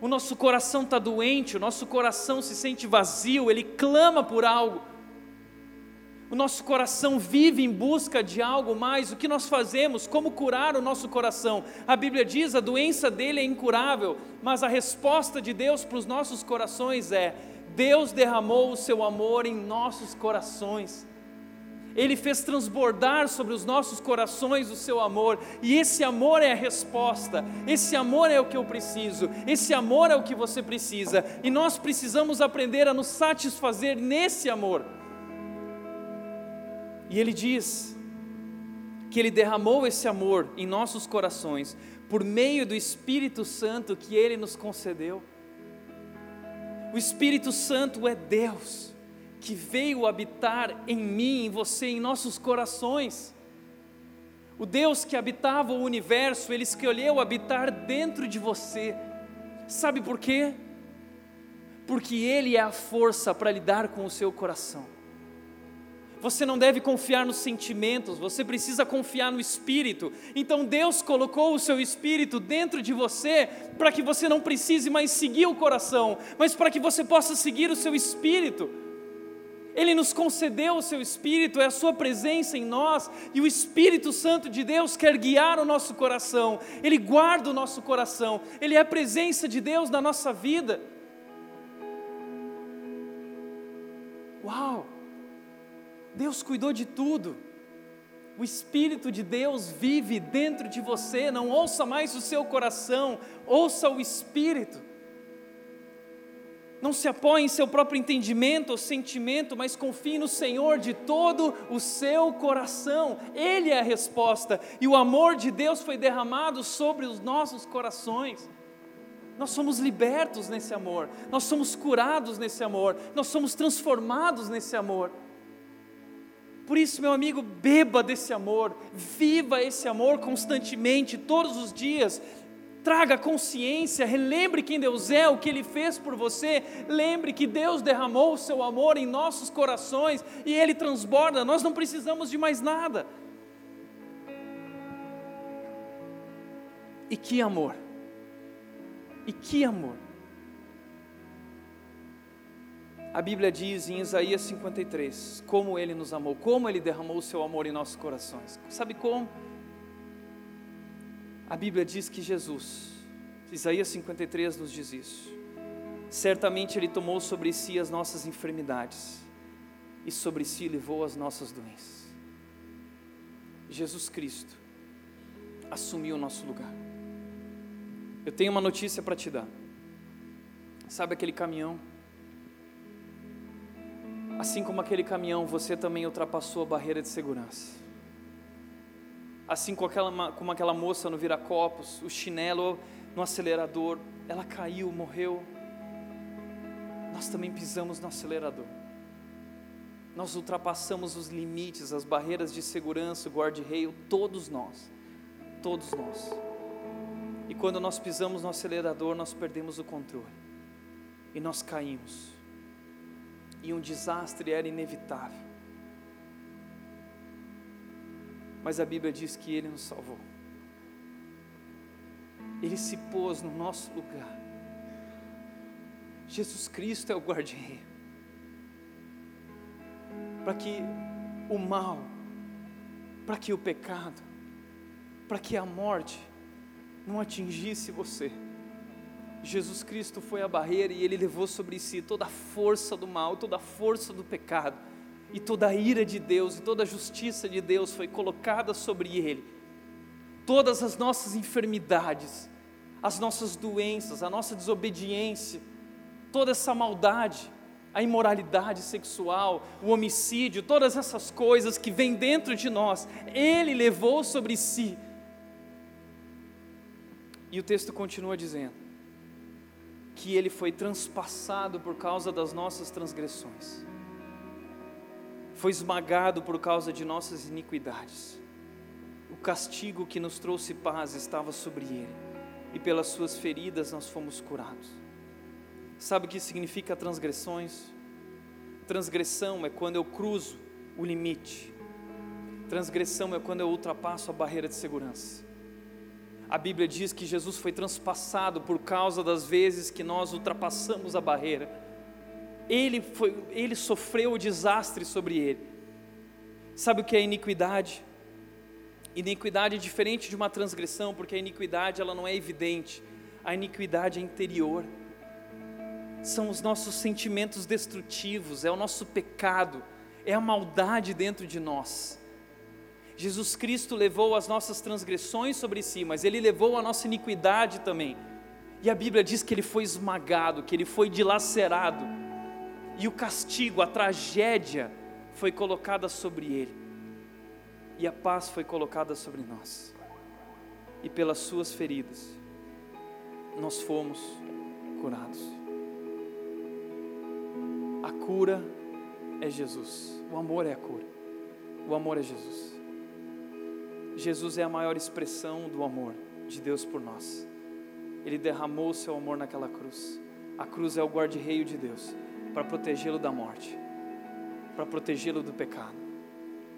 O nosso coração está doente, o nosso coração se sente vazio, ele clama por algo. O nosso coração vive em busca de algo mais. O que nós fazemos? Como curar o nosso coração? A Bíblia diz: a doença dele é incurável, mas a resposta de Deus para os nossos corações é: Deus derramou o seu amor em nossos corações. Ele fez transbordar sobre os nossos corações o seu amor, e esse amor é a resposta, esse amor é o que eu preciso, esse amor é o que você precisa, e nós precisamos aprender a nos satisfazer nesse amor. E ele diz que ele derramou esse amor em nossos corações por meio do Espírito Santo que ele nos concedeu. O Espírito Santo é Deus que veio habitar em mim, em você, em nossos corações. O Deus que habitava o universo, Ele escolheu habitar dentro de você. Sabe por quê? Porque Ele é a força para lidar com o seu coração. Você não deve confiar nos sentimentos, você precisa confiar no Espírito. Então Deus colocou o seu Espírito dentro de você para que você não precise mais seguir o coração, mas para que você possa seguir o seu Espírito. Ele nos concedeu o seu Espírito, é a Sua presença em nós, e o Espírito Santo de Deus quer guiar o nosso coração, Ele guarda o nosso coração, Ele é a presença de Deus na nossa vida. Uau! Deus cuidou de tudo. O Espírito de Deus vive dentro de você, não ouça mais o seu coração, ouça o Espírito. Não se apoie em seu próprio entendimento ou sentimento, mas confie no Senhor de todo o seu coração. Ele é a resposta, e o amor de Deus foi derramado sobre os nossos corações. Nós somos libertos nesse amor, nós somos curados nesse amor, nós somos transformados nesse amor. Por isso, meu amigo, beba desse amor, viva esse amor constantemente, todos os dias. Traga consciência, relembre quem Deus é, o que Ele fez por você. Lembre que Deus derramou o seu amor em nossos corações e Ele transborda, nós não precisamos de mais nada. E que amor! E que amor! A Bíblia diz em Isaías 53 como ele nos amou, como ele derramou o seu amor em nossos corações. Sabe como? A Bíblia diz que Jesus, Isaías 53 nos diz isso. Certamente ele tomou sobre si as nossas enfermidades e sobre si levou as nossas doenças. Jesus Cristo assumiu o nosso lugar. Eu tenho uma notícia para te dar. Sabe aquele caminhão? Assim como aquele caminhão, você também ultrapassou a barreira de segurança. Assim como aquela, como aquela moça no viracopos, o chinelo no acelerador, ela caiu, morreu. nós também pisamos no acelerador. Nós ultrapassamos os limites, as barreiras de segurança, o guarda-reio, todos nós. Todos nós. E quando nós pisamos no acelerador, nós perdemos o controle. E nós caímos. E um desastre era inevitável. Mas a Bíblia diz que Ele nos salvou. Ele se pôs no nosso lugar. Jesus Cristo é o guardião. Para que o mal, para que o pecado, para que a morte não atingisse você. Jesus Cristo foi a barreira e ele levou sobre si toda a força do mal, toda a força do pecado, e toda a ira de Deus e toda a justiça de Deus foi colocada sobre ele. Todas as nossas enfermidades, as nossas doenças, a nossa desobediência, toda essa maldade, a imoralidade sexual, o homicídio, todas essas coisas que vêm dentro de nós, Ele levou sobre si. E o texto continua dizendo que Ele foi transpassado por causa das nossas transgressões, foi esmagado por causa de nossas iniquidades. O castigo que nos trouxe paz estava sobre Ele e pelas suas feridas nós fomos curados. Sabe o que significa transgressões? Transgressão é quando eu cruzo o limite. Transgressão é quando eu ultrapasso a barreira de segurança. A Bíblia diz que Jesus foi transpassado por causa das vezes que nós ultrapassamos a barreira. Ele, foi, ele sofreu o desastre sobre ele. Sabe o que é iniquidade? Iniquidade é diferente de uma transgressão, porque a iniquidade ela não é evidente, a iniquidade é interior. São os nossos sentimentos destrutivos, é o nosso pecado, é a maldade dentro de nós. Jesus Cristo levou as nossas transgressões sobre si, mas Ele levou a nossa iniquidade também. E a Bíblia diz que Ele foi esmagado, que Ele foi dilacerado, e o castigo, a tragédia, foi colocada sobre Ele e a paz foi colocada sobre nós. E pelas suas feridas, nós fomos curados. A cura é Jesus, o amor é a cura, o amor é Jesus. Jesus é a maior expressão do amor de Deus por nós. Ele derramou o seu amor naquela cruz. A cruz é o guarda-reio de Deus para protegê-lo da morte, para protegê-lo do pecado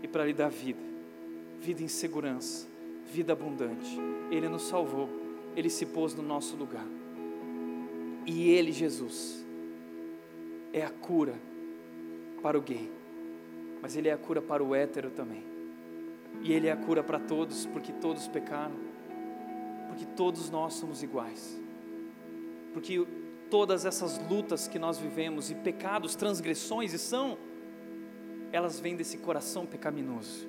e para lhe dar vida vida em segurança, vida abundante. Ele nos salvou, ele se pôs no nosso lugar. E ele, Jesus, é a cura para o gay, mas ele é a cura para o hétero também. E ele é a cura para todos, porque todos pecaram, porque todos nós somos iguais. Porque todas essas lutas que nós vivemos e pecados, transgressões e são elas vêm desse coração pecaminoso.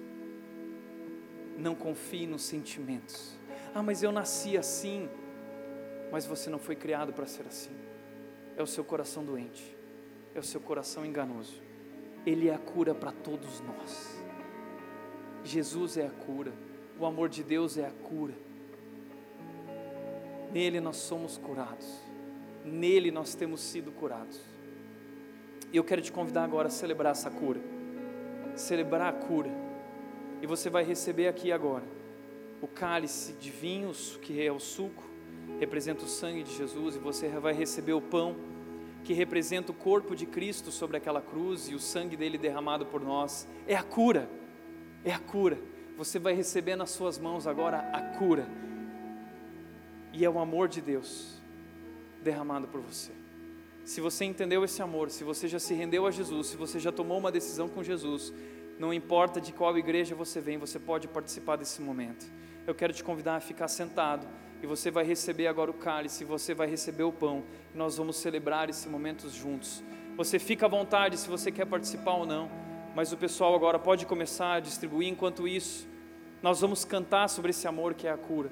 Não confie nos sentimentos. Ah, mas eu nasci assim. Mas você não foi criado para ser assim. É o seu coração doente. É o seu coração enganoso. Ele é a cura para todos nós. Jesus é a cura. O amor de Deus é a cura. Nele nós somos curados. Nele nós temos sido curados. E eu quero te convidar agora a celebrar essa cura. Celebrar a cura e você vai receber aqui agora o cálice de vinhos, que é o suco, representa o sangue de Jesus, e você vai receber o pão, que representa o corpo de Cristo sobre aquela cruz e o sangue dele derramado por nós. É a cura, é a cura. Você vai receber nas suas mãos agora a cura, e é o amor de Deus derramado por você. Se você entendeu esse amor, se você já se rendeu a Jesus, se você já tomou uma decisão com Jesus, não importa de qual igreja você vem, você pode participar desse momento. Eu quero te convidar a ficar sentado e você vai receber agora o cálice, você vai receber o pão e nós vamos celebrar esse momento juntos. Você fica à vontade se você quer participar ou não, mas o pessoal agora pode começar a distribuir. Enquanto isso, nós vamos cantar sobre esse amor que é a cura.